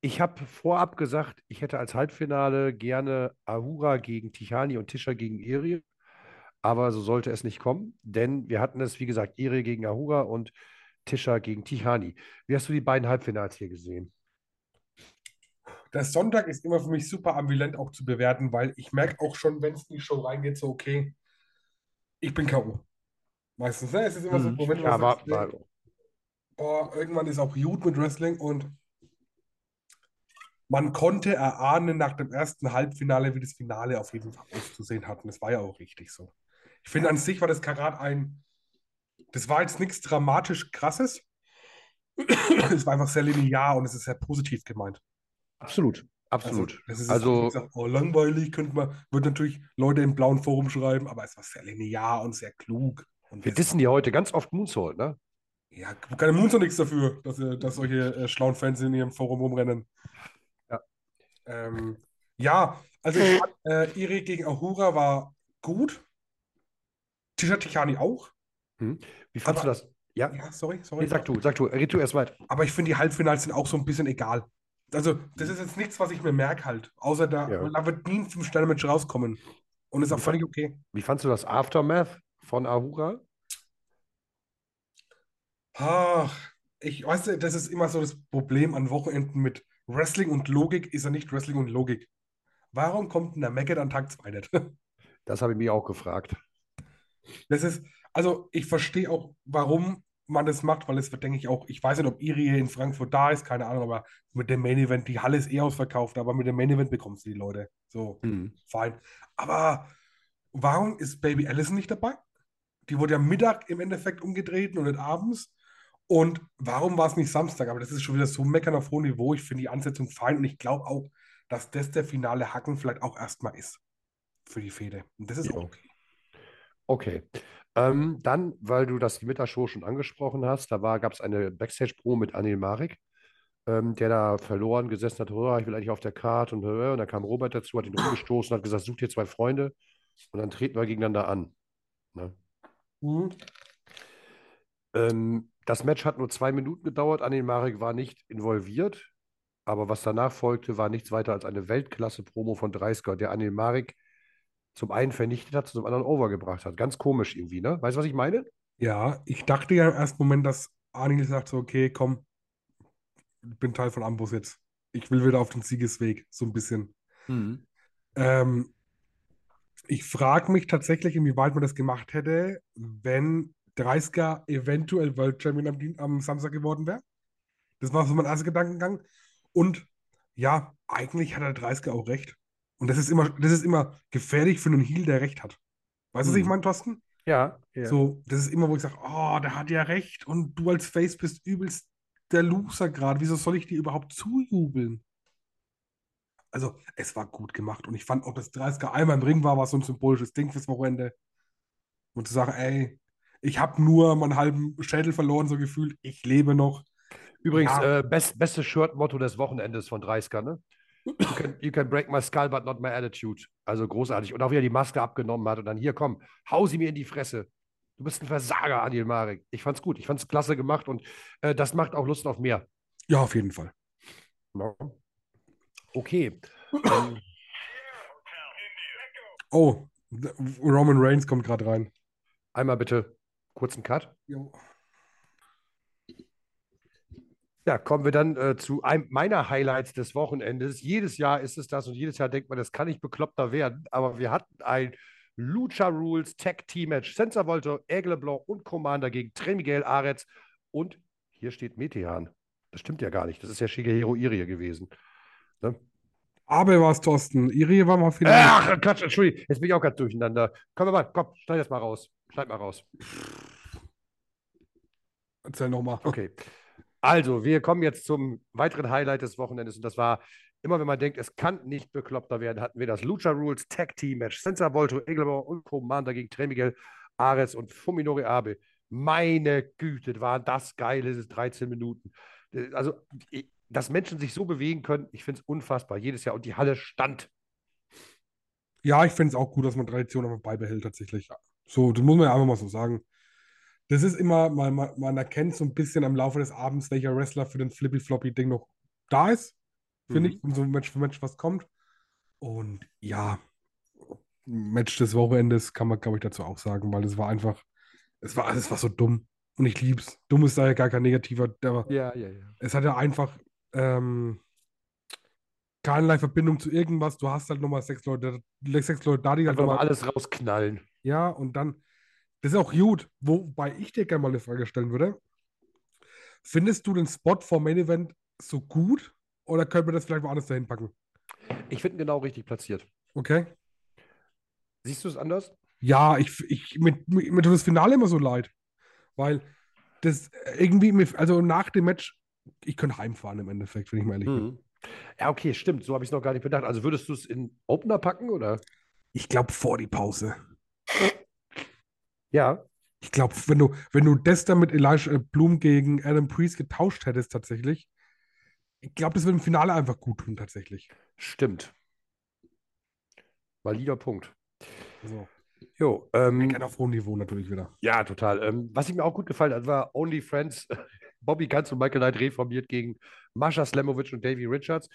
S2: ich habe vorab gesagt, ich hätte als Halbfinale gerne Ahura gegen Tichani und Tischer gegen Eri. Aber so sollte es nicht kommen, denn wir hatten es, wie gesagt, Eri gegen Ahura und Tischer gegen Tichani. Wie hast du die beiden Halbfinals hier gesehen?
S1: Der Sonntag ist immer für mich super ambivalent auch zu bewerten, weil ich merke auch schon, wenn es in die Show reingeht, so okay, ich bin K.O. Meistens, ne? Es ist immer so,
S2: Moment, hm. ja, war, war,
S1: boah, irgendwann ist auch gut mit Wrestling und man konnte erahnen nach dem ersten Halbfinale, wie das Finale auf jeden Fall auszusehen hat. Und das war ja auch richtig so. Ich finde an sich war das Karat ein, das war jetzt nichts dramatisch krasses. [COUGHS] es war einfach sehr linear und es ist sehr positiv gemeint.
S2: Absolut. Absolut.
S1: Also, also gesagt, oh, langweilig, könnte man, wird natürlich Leute im blauen Forum schreiben, aber es war sehr linear und sehr klug.
S2: Und wir dissen ja heute ganz oft Moonsault, ne?
S1: Ja, keine Moonsault nichts dafür, dass, dass solche äh, schlauen Fans in ihrem Forum rumrennen. Ja, ähm, ja also ich fand, äh, Iri gegen Ahura war gut. Tisha Tichani auch.
S2: Hm. Wie fandest du das? Ja,
S1: ja sorry, sorry.
S2: Nee, sag du, sag du, red du erst weit.
S1: Aber ich finde, die Halbfinals sind auch so ein bisschen egal. Also, das ist jetzt nichts, was ich mir merke halt. Außer da, ja. da wird nie ein 5-Sterne-Match rauskommen. Und ist auch völlig okay.
S2: Wie fandest du das Aftermath? Von Ahura?
S1: Ach, ich weiß, das ist immer so das Problem an Wochenenden mit Wrestling und Logik, ist ja nicht Wrestling und Logik. Warum kommt denn der Maggot an Tag 2 nicht? [LAUGHS]
S2: Das habe ich mir auch gefragt.
S1: Das ist, also ich verstehe auch, warum man das macht, weil es wird, denke ich, auch, ich weiß nicht, ob Iri in Frankfurt da ist, keine Ahnung, aber mit dem Main Event, die Halle ist eh ausverkauft, aber mit dem Main Event bekommst du die Leute. So, mhm. fein. Aber warum ist Baby Allison nicht dabei? Die wurde ja Mittag im Endeffekt umgedreht und nicht abends. Und warum war es nicht Samstag? Aber das ist schon wieder so meckern auf hohem Niveau. Ich finde die Ansetzung fein und ich glaube auch, dass das der finale Hacken vielleicht auch erstmal ist für die Fehde. Und das ist ja. okay.
S2: Okay. Ähm, dann, weil du das die Mittagsshow schon angesprochen hast, da gab es eine Backstage-Pro mit Anil Marek, ähm, der da verloren gesessen hat, oh, ich will eigentlich auf der Karte und, und dann kam Robert dazu, hat ihn umgestoßen, hat gesagt, such dir zwei Freunde und dann treten wir gegeneinander an. Ne? Mhm. Ähm, das Match hat nur zwei Minuten gedauert. Anil Marek war nicht involviert. Aber was danach folgte, war nichts weiter als eine Weltklasse-Promo von Dreisker, der Anil Marek zum einen vernichtet hat, zum anderen overgebracht hat. Ganz komisch irgendwie, ne? Weißt du, was ich meine?
S1: Ja, ich dachte ja im ersten Moment, dass Anil sagt so, okay, komm, ich bin Teil von Ambus jetzt. Ich will wieder auf den Siegesweg, so ein bisschen. Mhm. Ähm, ich frage mich tatsächlich, inwieweit man das gemacht hätte, wenn 30er eventuell World Champion am, am Samstag geworden wäre. Das war so mein erster Gedankengang. Und ja, eigentlich hat der 30er auch recht. Und das ist immer, das ist immer gefährlich für einen Heal, der recht hat. Weißt du, was ich mhm. meine, Thorsten?
S2: Ja, ja.
S1: So, das ist immer, wo ich sage, oh, der hat ja recht und du als Face bist übelst der Loser gerade. Wieso soll ich dir überhaupt zujubeln? Also, es war gut gemacht und ich fand auch, dass 30er einmal im Ring war, war so ein symbolisches Ding fürs Wochenende. Und zu sagen, ey, ich habe nur meinen halben Schädel verloren, so gefühlt, ich lebe noch.
S2: Übrigens,
S1: Ja.
S2: äh, best, bestes Shirt-Motto des Wochenendes von 30er, ne? You can, you can break my skull, but not my attitude. Also großartig. Und auch wie er die Maske abgenommen hat und dann hier, komm, hau sie mir in die Fresse. Du bist ein Versager, Anil Marek. Ich fand's gut. Ich fand's klasse gemacht und äh, das macht auch Lust auf mehr.
S1: Ja, auf jeden Fall.
S2: Ja. Okay. ähm,
S1: Oh, Roman Reigns kommt gerade rein.
S2: einmal bitte kurzen Cut.
S1: Jo.
S2: Ja, kommen wir dann äh, zu einem meiner Highlights des Wochenendes. Jedes Jahr ist es das und jedes Jahr denkt man, das kann nicht bekloppter werden. Aber wir hatten ein Lucha Rules Tag Team Match. Senza Volto, Aigle Blanc und Commander gegen Trey Miguel Aretz. Und hier steht Metehan. Das stimmt ja gar nicht. Das ist ja Shigehiro Irie gewesen. Ne?
S1: Aber war es Thorsten. Irie war mal final.
S2: Ach, Quatsch, Entschuldigung. Jetzt bin ich auch gerade durcheinander. Komm mal, komm, schneid das mal raus. Schneid mal raus.
S1: Erzähl nochmal.
S2: Okay. Also, wir kommen jetzt zum weiteren Highlight des Wochenendes. Und das war, immer wenn man denkt, es kann nicht bekloppter werden, hatten wir das Lucha Rules Tag Team Match. Senza Volto, Egelbauer und Commander gegen Trey Miguel Ares und Fuminori Abe. Meine Güte, waren das geile 13 Minuten. Also, ich- dass Menschen sich so bewegen können, ich finde es unfassbar. Jedes Jahr. Und die Halle stand.
S1: Ja, ich finde es auch gut, dass man Tradition einfach beibehält, tatsächlich. So, das muss man ja einfach mal so sagen. Das ist immer, man, man, man erkennt so ein bisschen am Laufe des Abends, welcher Wrestler für den Flippy-Floppy-Ding noch da ist, finde
S2: Mhm.
S1: ich, und so ein Match für Match, was kommt. Und ja, Match des Wochenendes kann man, glaube ich, dazu auch sagen, weil es war einfach, es war, es war so dumm. Und ich lieb's. Dumm ist da ja gar kein negativer,
S2: Ja, ja, ja.
S1: es hat ja einfach ähm, keinerlei Verbindung zu irgendwas. Du hast halt nochmal sechs Leute, sechs Leute da, die halt nochmal
S2: alles rausknallen.
S1: ja, und dann, das ist auch gut, wobei ich dir gerne mal eine Frage stellen würde. Findest du den Spot vom Main Event so gut oder können wir das vielleicht woanders dahin packen?
S2: Ich finde ihn genau richtig platziert.
S1: Okay?
S2: Siehst du es anders?
S1: Ja, ich, ich, mit, mit, mir tut das Finale immer so leid, weil das irgendwie, mir- also nach dem Match, ich könnte heimfahren im Endeffekt, wenn ich mal ehrlich bin.
S2: Mhm. Ja, okay, stimmt. So habe ich es noch gar nicht bedacht. Also würdest du es in Opener packen oder?
S1: Ich glaube vor die Pause.
S2: Ja.
S1: Ich glaube, wenn du, wenn du das dann mit Elijah Bloom gegen Adam Priest getauscht hättest, tatsächlich, ich glaube, das würde im Finale einfach gut tun, tatsächlich.
S2: Stimmt. Valider Punkt.
S1: So.
S2: Jo, ähm,
S1: Gerne auf hohem Niveau natürlich wieder.
S2: ja, total. Ähm, was ihm auch gut gefallen hat, war Only Friends. [LAUGHS] Bobby Ganz und Michael Knight reformiert gegen Mascha Slamovic und Davey Richards.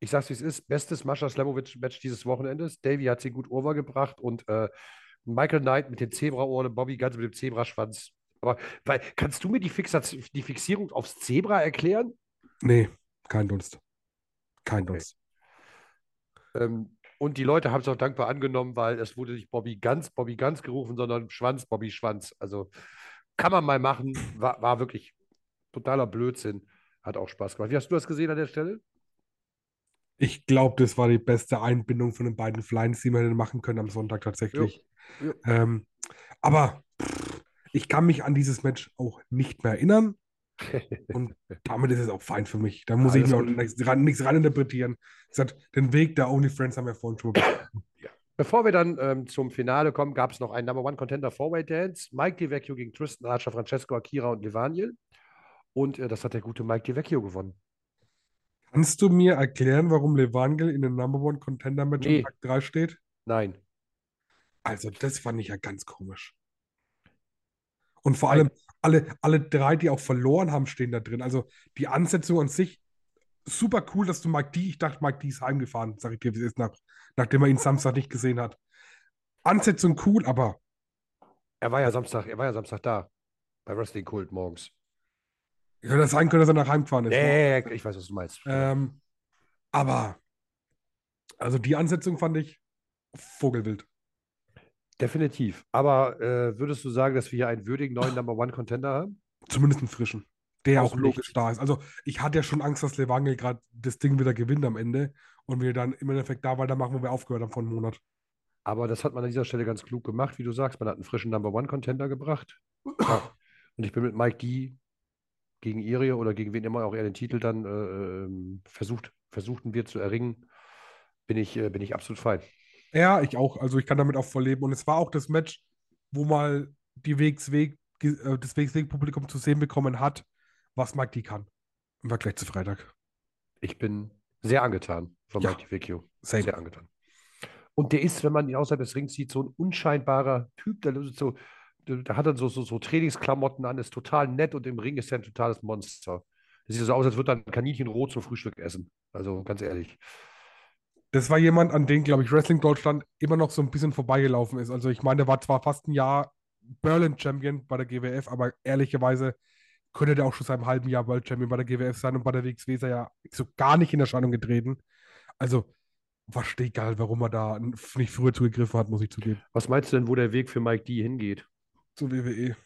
S2: Ich sag's, wie es ist. Bestes Mascha Slamovic-Match dieses Wochenendes. Davey hat sie gut overgebracht und äh, Michael Knight mit den Zebraohren und Bobby Ganz mit dem Zebraschwanz. Aber weil, kannst du mir die, Fixation, die Fixierung aufs Zebra erklären?
S1: Nee, kein Dunst. Kein Dunst.
S2: Ähm, und die Leute haben es auch dankbar angenommen, weil es wurde nicht Bobby Ganz, Bobby Ganz gerufen, sondern Schwanz, Bobby Schwanz. Also kann man mal machen. War, war wirklich totaler Blödsinn. Hat auch Spaß gemacht. Wie hast du das gesehen an der Stelle?
S1: Ich glaube, das war die beste Einbindung von den beiden Flyings, die wir hätten machen können am Sonntag tatsächlich.
S2: Jo, jo.
S1: Ähm, aber pff, ich kann mich an dieses Match auch nicht mehr erinnern. Und [LAUGHS] damit ist es auch fein für mich. Da muss ich
S2: Alles
S1: mir auch nichts ran, nichts reininterpretieren. Wie gesagt, den Weg der Only Friends haben wir vorhin schon [LAUGHS] besprochen.
S2: Bevor wir dann ähm, zum Finale kommen, gab es noch einen Number One Contender Four-Way Dance. Mike DiVecchio gegen Tristan Archer, Francesco Akira und Levaniel. Und äh, das hat der gute Mike DiVecchio gewonnen.
S1: Kannst du mir erklären, warum Levangel in dem Number One Contender Match
S2: Nee.
S1: Tag 3 steht?
S2: Nein.
S1: Also, das fand ich ja ganz komisch. Und vor allem, alle, alle drei, die auch verloren haben, stehen da drin. Also, die Ansetzung an sich, super cool, dass du Mike D, ich dachte, Mike D ist heimgefahren, sag ich dir, wie es ist, nach, nachdem er ihn Samstag nicht gesehen hat. Ansetzung cool, aber
S2: Er war ja Samstag, er war ja Samstag da. Bei Wrestling Kult morgens.
S1: hätte das sein können, dass er nach Heim gefahren ist.
S2: Nee, ich weiß, was du meinst.
S1: Ähm, aber, also die Ansetzung fand ich vogelwild.
S2: Definitiv. Aber äh, würdest du sagen, dass wir hier einen würdigen neuen Number One Contender haben?
S1: Zumindest einen frischen. Der auch
S2: dem
S1: logisch da ist. Also ich hatte ja schon Angst, dass Levangel gerade das Ding wieder gewinnt am Ende und wir dann im Endeffekt da weitermachen, wo wir aufgehört haben vor einem Monat.
S2: Aber das hat man an dieser Stelle ganz klug gemacht, wie du sagst. Man hat einen frischen Number One Contender gebracht. Ja. [COUGHS] Und ich bin mit Mike D gegen Irie oder gegen wen immer auch er den Titel dann äh, ähm, versucht, versuchten wir zu erringen, bin ich, äh, bin ich absolut fein.
S1: Ja, ich auch. Also ich kann damit auch voll leben. Und es war auch das Match, wo mal die Wegsweg, äh, das Wegsweg-Publikum zu sehen bekommen hat, was Mike D kann. Im Vergleich zu Freitag.
S2: Ich bin sehr angetan von
S1: Ja.
S2: Mike.
S1: Same.
S2: Sehr angetan. Und der ist, wenn man ihn außerhalb des Rings sieht, so ein unscheinbarer Typ. Der, so, der hat dann so, so, so Trainingsklamotten an, ist total nett und im Ring ist er ein totales Monster. Das sieht so aus, als würde er ein Kaninchen rot zum Frühstück essen. Also ganz ehrlich.
S1: Das war jemand, an den, glaube ich, Wrestling Deutschland immer noch so ein bisschen vorbeigelaufen ist. Also ich meine, der war zwar fast ein Jahr Berlin Champion bei der GWF, aber ehrlicherweise könnte der auch schon seit einem halben Jahr World Champion bei der GWF sein und bei der WXW ist er ja so gar nicht in Erscheinung getreten. Also verstehe egal, warum er da nicht früher zugegriffen hat, muss ich zugeben.
S2: Was meinst du denn, wo der Weg für Mike D hingeht?
S1: Zu WWE.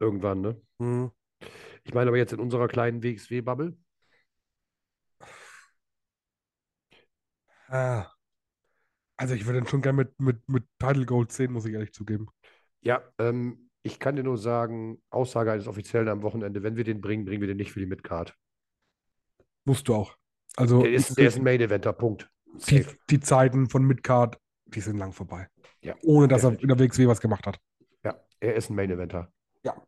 S2: Irgendwann, ne?
S1: Hm.
S2: Ich meine aber jetzt in unserer kleinen WXW-Bubble.
S1: Ah. Also ich würde ihn schon gerne mit, mit, mit Title Gold sehen, muss ich ehrlich zugeben.
S2: Ja, ähm, ich kann dir nur sagen, Aussage eines Offiziellen am Wochenende, wenn wir den bringen, bringen wir den nicht für die Midcard.
S1: Musst du auch. Also
S2: Der ist, der ist ein Main-Eventer, Punkt.
S1: die, die Zeiten von Midcard, die sind lang vorbei.
S2: Ja,
S1: Ohne dass
S2: definitiv.
S1: er der WXW was gemacht hat.
S2: Ja, er ist ein Main-Eventer.
S1: Ja.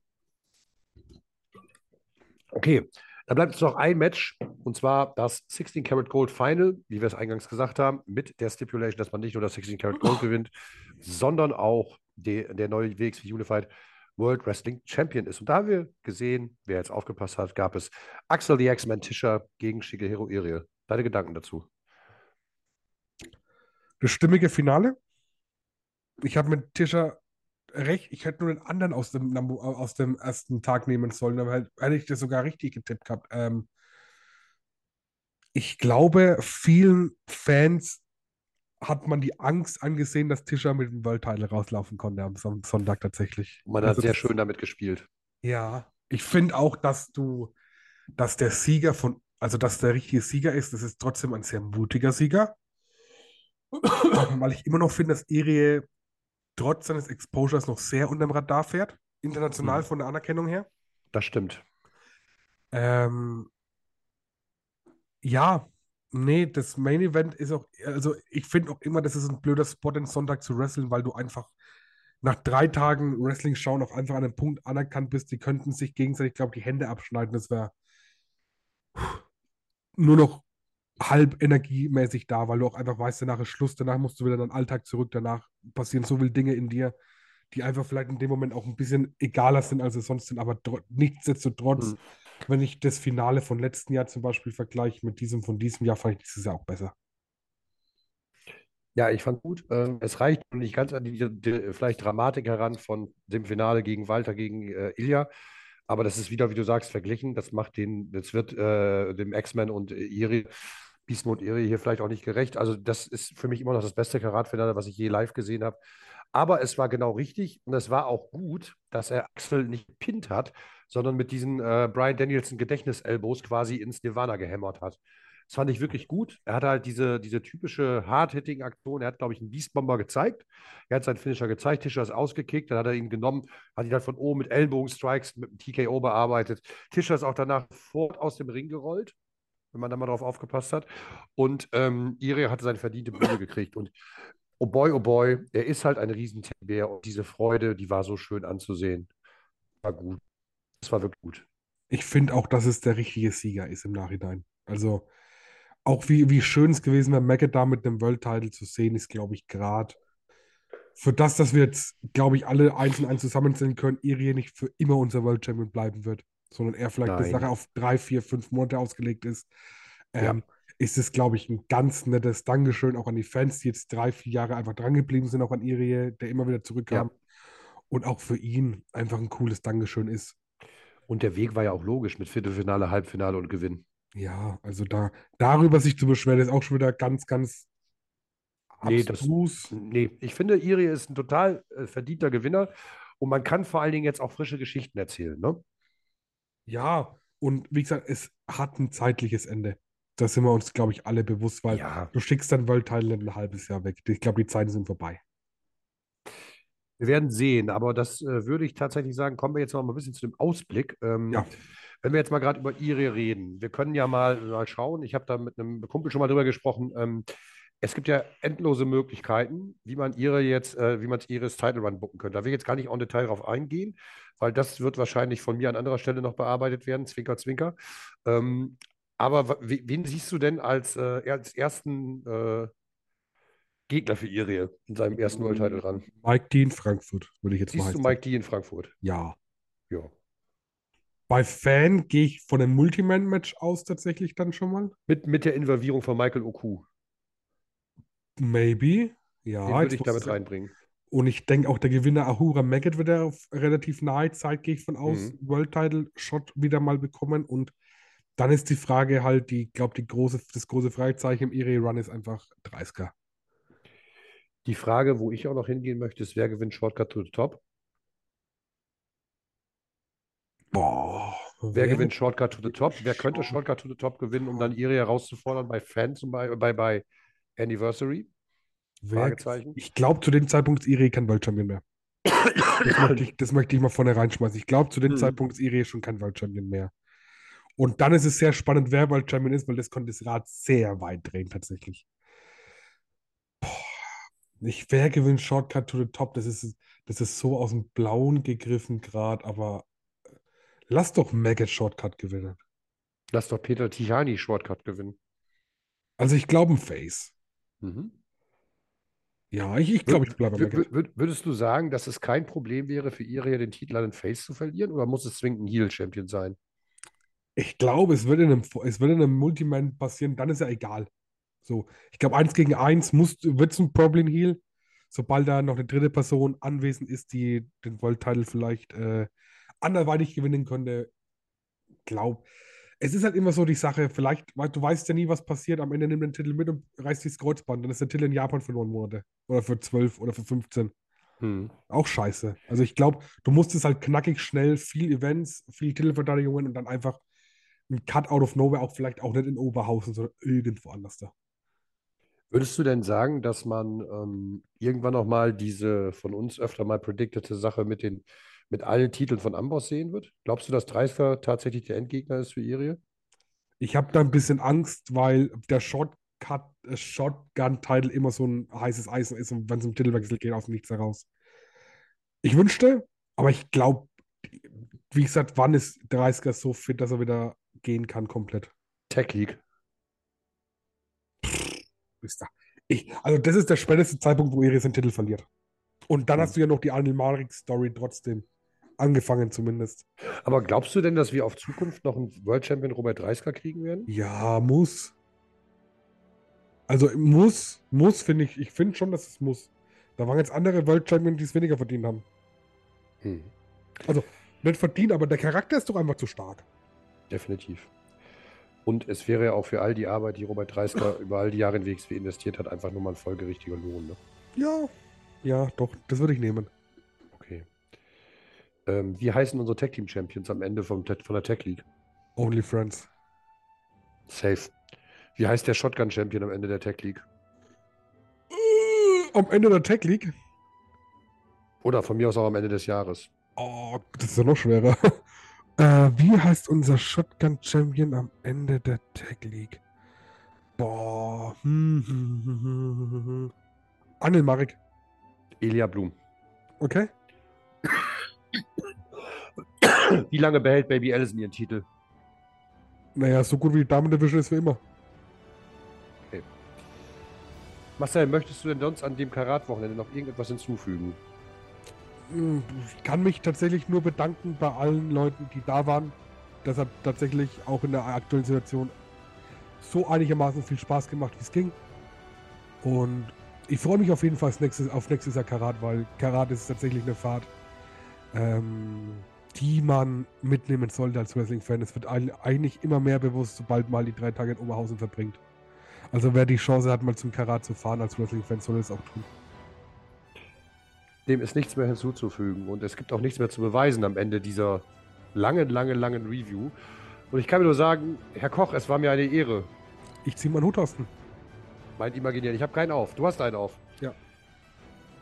S2: Okay, dann bleibt uns noch ein Match und zwar das 16 Karat Gold Final, wie wir es eingangs gesagt haben, mit der Stipulation, dass man nicht nur das 16 Karat Gold gewinnt, sondern auch de, der neue WXW Unified World Wrestling Champion ist. Und da haben wir gesehen, wer jetzt aufgepasst hat, gab es Axel the X-Man Tischer gegen Shigehiro Irie. Deine Gedanken dazu?
S1: Das stimmige Finale. Ich habe mit Tischer recht, ich hätte nur den anderen aus dem, aus dem ersten Tag nehmen sollen, aber hätte hätte ich das sogar richtig getippt gehabt. Ähm, ich glaube, vielen Fans hat man die Angst angesehen, dass Tischer mit dem World Title rauslaufen konnte am Son Sonntag tatsächlich.
S2: Man hat
S1: Also
S2: sehr schön damit gespielt.
S1: Ja, ich finde auch, dass du, dass der Sieger von, also dass der richtige Sieger ist, das ist trotzdem ein sehr mutiger Sieger. [COUGHS] Weil ich immer noch finde, dass Erie trotz seines Exposures noch sehr unter dem Radar fährt, international
S2: Mhm.
S1: von der Anerkennung her.
S2: Das stimmt.
S1: Ähm, ja, nee, das Main Event ist auch, also ich finde auch immer, das ist ein blöder Spot, den Sonntag zu wresteln, weil du einfach nach drei Tagen Wrestling schauen auch einfach an einem Punkt anerkannt bist, die könnten sich gegenseitig, glaube ich, die Hände abschneiden. Das wäre nur noch halb energiemäßig da, weil du auch einfach weißt, danach ist Schluss, danach musst du wieder in deinen Alltag zurück, danach passieren so viele Dinge in dir, die einfach vielleicht in dem Moment auch ein bisschen egaler sind, als sie sonst sind, aber tro- nichtsdestotrotz,
S2: Mhm.
S1: wenn ich das Finale von letzten Jahr zum Beispiel vergleiche mit diesem von diesem Jahr, fand ich dieses Jahr auch besser.
S2: Ja, ich fand gut. Ähm, es reicht nicht ganz an die, die vielleicht Dramatik heran von dem Finale gegen Walter gegen äh, Ilja. Aber das ist wieder, wie du sagst, verglichen. Das macht den, das wird äh, dem X-Men und äh, Iri, Und Iri hier vielleicht auch nicht gerecht. Also, das ist für mich immer noch das beste Karatfinale, was ich je live gesehen habe. Aber es war genau richtig und es war auch gut, dass er Axel nicht gepinnt hat, sondern mit diesen äh, Brian Danielson Gedächtnis-Elbows quasi ins Nirvana gehämmert hat. Das fand ich wirklich gut. Er hat halt diese, diese typische Hard-Hitting-Aktion. Er hat, glaube ich, einen Beastbomber gezeigt. Er hat seinen Finisher gezeigt. Tischer ist ausgekickt. Dann hat er ihn genommen, hat ihn halt von oben mit Ellbogenstrikes, mit dem TKO bearbeitet. Tischer ist auch danach sofort aus dem Ring gerollt, wenn man da mal drauf aufgepasst hat. Und ähm, Iri hatte seine verdiente Bühne gekriegt. Und oh boy, oh boy, er ist halt ein Riesentedbär. Und diese Freude, die war so schön anzusehen. War gut. Das war wirklich gut.
S1: Ich finde auch, dass es der richtige Sieger ist im Nachhinein. Also auch wie, wie schön es gewesen wäre, Maggot da mit dem World Title zu sehen, ist, glaube ich, gerade für das, dass wir jetzt, glaube ich, alle eins zusammenzählen können, Irie nicht für immer unser World Champion bleiben wird, sondern er vielleicht eine
S2: Nein.
S1: Sache auf drei, vier, fünf Monate ausgelegt ist.
S2: Ja.
S1: Ähm, ist es, glaube ich, ein ganz nettes Dankeschön auch an die Fans, die jetzt drei, vier Jahre einfach drangeblieben sind, auch an Irie, der immer wieder zurückkam. Und auch für ihn einfach ein cooles Dankeschön ist.
S2: Und der Weg war ja auch logisch mit Viertelfinale, Halbfinale und Gewinn.
S1: Ja, also da darüber sich zu beschweren, ist auch schon wieder ganz, ganz
S2: Nee, das-
S1: abstrus.
S2: Nee, ich finde, Iri ist ein total äh, verdienter Gewinner und man kann vor allen Dingen jetzt auch frische Geschichten erzählen. Ne?
S1: Ja, und wie gesagt, es hat ein zeitliches Ende. Da sind wir uns, glaube ich, alle bewusst, weil ja. du schickst dann World Title ein halbes Jahr weg. Ich glaube, die Zeiten sind vorbei.
S2: Wir werden sehen, aber das äh, würde ich tatsächlich sagen, kommen wir jetzt noch mal ein bisschen zu dem Ausblick. Ähm, ja. Wenn wir jetzt mal gerade über Ire reden, wir können ja mal, mal schauen, ich habe da mit einem Kumpel schon mal drüber gesprochen, ähm, es gibt ja endlose Möglichkeiten, wie man ihre jetzt, äh, wie man ihres Title Run bucken könnte. Da will ich jetzt gar nicht en Detail drauf eingehen, weil das wird wahrscheinlich von mir an anderer Stelle noch bearbeitet werden, Zwinker, Zwinker. Ähm, aber wen siehst du denn als, äh, als ersten äh, Gegner für Irie in seinem ersten World Title Run?
S1: Mike D in Frankfurt, würde ich jetzt
S2: siehst mal Siehst du Mike D in Frankfurt?
S1: Ja. Ja. Bei Fan gehe ich von einem Multiman-Match aus tatsächlich dann schon mal.
S2: Mit, mit der Involvierung von Michael Oku.
S1: Maybe. Ja,
S2: Den würde ich damit reinbringen.
S1: Und ich denke auch, der Gewinner Ahura Maggot wird er auf relativ nahe Zeit, gehe ich von aus, mhm. World Title Shot wieder mal bekommen. Und dann ist die Frage halt, die, glaube die große, das große Fragezeichen im Erie Run ist einfach 30er.
S2: Die Frage, wo ich auch noch hingehen möchte, ist, wer gewinnt Shortcut to the Top? Boah. Wer, wer gewinnt Shortcut to the Top? Wer könnte Shortcut to the Top gewinnen, um dann Irie herauszufordern bei Fan zum Beispiel, bei, bei Anniversary?
S1: Fragezeichen. Ich glaube, zu dem Zeitpunkt ist Iri kein World mehr. Das [COUGHS] möchte, ich, das möchte ich mal vorne reinschmeißen. Ich glaube, zu dem hm. Zeitpunkt ist Iri schon kein World mehr. Und dann ist es sehr spannend, wer World ist, weil das konnte das Rad sehr weit drehen, tatsächlich. Boah. Ich, wer gewinnt Shortcut to the Top? Das ist, das ist so aus dem Blauen gegriffen gerade, aber äh, lass doch Maggot Shortcut gewinnen.
S2: Lass doch Peter Tijani Shortcut gewinnen.
S1: Also ich glaube ein Face. Mhm. Ja, ich, ich glaube, ich bleibe
S2: bei Würdest du sagen, dass es kein Problem wäre für Iria, den Titel an den Face zu verlieren, oder muss es zwingend ein Heel-Champion sein?
S1: Ich glaube, es würde in einem, es würde in einem Multiman passieren, dann ist ja egal. So, ich glaube, eins gegen eins wird es ein Problem Heal, sobald da noch eine dritte Person anwesend ist, die den World Title vielleicht äh, anderweitig gewinnen könnte. Glaub, es ist halt immer so die Sache, vielleicht, weil du weißt ja nie, was passiert. Am Ende nimmt den Titel mit und reißt das Kreuzband. Dann ist der Titel in Japan für neun Monate. Oder für zwölf oder für 15. Hm. Auch scheiße. Also ich glaube, du musst es halt knackig schnell, viel Events, viel Titelverteidigungen und dann einfach ein Cut out of nowhere, auch vielleicht auch nicht in Oberhausen, sondern irgendwo anders da.
S2: Würdest du denn sagen, dass man ähm, irgendwann noch mal diese von uns öfter mal predictete Sache mit den mit allen Titeln von Amboss sehen wird? Glaubst du, dass Dreisker tatsächlich der Endgegner ist für Irie?
S1: Ich habe da ein bisschen Angst, weil der Shotcut, äh, Shotgun-Title immer so ein heißes Eisen ist und wenn es um Titelwechsel geht, aus dem Nichts heraus. Ich wünschte, aber ich glaube, wie gesagt, wann ist Dreisker so fit, dass er wieder gehen kann komplett?
S2: Tech League.
S1: Ich, also das ist der späteste Zeitpunkt, wo Iris den Titel verliert. Und dann mhm. hast du ja noch die Arnel Marik-Story trotzdem. Angefangen zumindest.
S2: Aber glaubst du denn, dass wir auf Zukunft noch einen World Champion Robert Dreisker kriegen werden?
S1: Ja, muss. Also muss, muss, finde ich. Ich finde schon, dass es muss. Da waren jetzt andere World Champions, die es weniger verdient haben. Hm. Also, nicht verdient, aber der Charakter ist doch einfach zu stark.
S2: Definitiv. Und es wäre ja auch für all die Arbeit, die Robert Dreisker [LAUGHS] über all die Jahre in WXW investiert hat, einfach nur mal ein folgerichtiger Lohn. Ne?
S1: Ja, ja, doch, das würde ich nehmen.
S2: Ähm, wie heißen unsere Tech Team Champions am Ende vom, von der Tech League?
S1: Only Friends.
S2: Safe. Wie heißt der Shotgun Champion am Ende der Tech League?
S1: Äh, am Ende der Tech League?
S2: Oder von mir aus auch am Ende des Jahres.
S1: Oh, das ist ja noch schwerer. [LAUGHS] äh, wie heißt unser Shotgun Champion am Ende der Tech League? Boah. Hm, hm, hm, hm, hm. Marek.
S2: Elia Blum.
S1: Okay.
S2: Wie lange behält Baby Allison ihren Titel?
S1: Naja, so gut wie die Damen Division ist wie immer.
S2: Okay. Marcel, möchtest du denn sonst an dem Karat-Wochenende noch irgendetwas hinzufügen?
S1: Hm, ich kann mich tatsächlich nur bedanken bei allen Leuten, die da waren. Das hat tatsächlich auch in der aktuellen Situation so einigermaßen viel Spaß gemacht, wie es ging. Und ich freue mich auf jeden Fall auf nächstes, auf nächstes Jahr Karat, weil Karat ist tatsächlich eine Fahrt, ähm, die man mitnehmen sollte als Wrestling-Fan. Es wird eigentlich immer mehr bewusst, sobald mal die drei Tage in Oberhausen verbringt. Also wer die Chance hat, mal zum Karat zu fahren als Wrestling-Fan, soll es auch tun.
S2: Dem ist nichts mehr hinzuzufügen und es gibt auch nichts mehr zu beweisen am Ende dieser langen, langen, langen Review. Und ich kann mir nur sagen, Herr Koch, es war mir eine Ehre.
S1: Ich ziehe meinen Hut aus.
S2: Meint imaginär. Ich habe keinen auf. Du hast einen auf.
S1: Ja.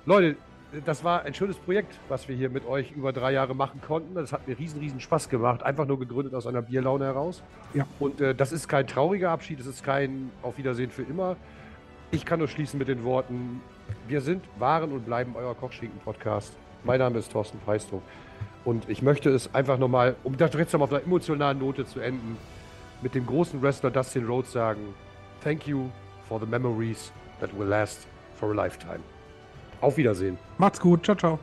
S2: Leute, das war ein schönes Projekt, was wir hier mit euch über drei Jahre machen konnten. Das hat mir riesen, riesen Spaß gemacht. Einfach nur gegründet aus einer Bierlaune heraus.
S1: Ja.
S2: Und äh, das ist kein trauriger Abschied, das ist kein Auf Wiedersehen für immer. Ich kann nur schließen mit den Worten, wir sind, waren und bleiben euer Kochschinken-Podcast. Mein Name ist Thorsten Preistrup. Und ich möchte es einfach nochmal, um das jetzt nochmal auf einer emotionalen Note zu enden, mit dem großen Wrestler Dustin Rhodes sagen, thank you for the memories that will last for a lifetime. Auf Wiedersehen.
S1: Macht's gut. Ciao, ciao.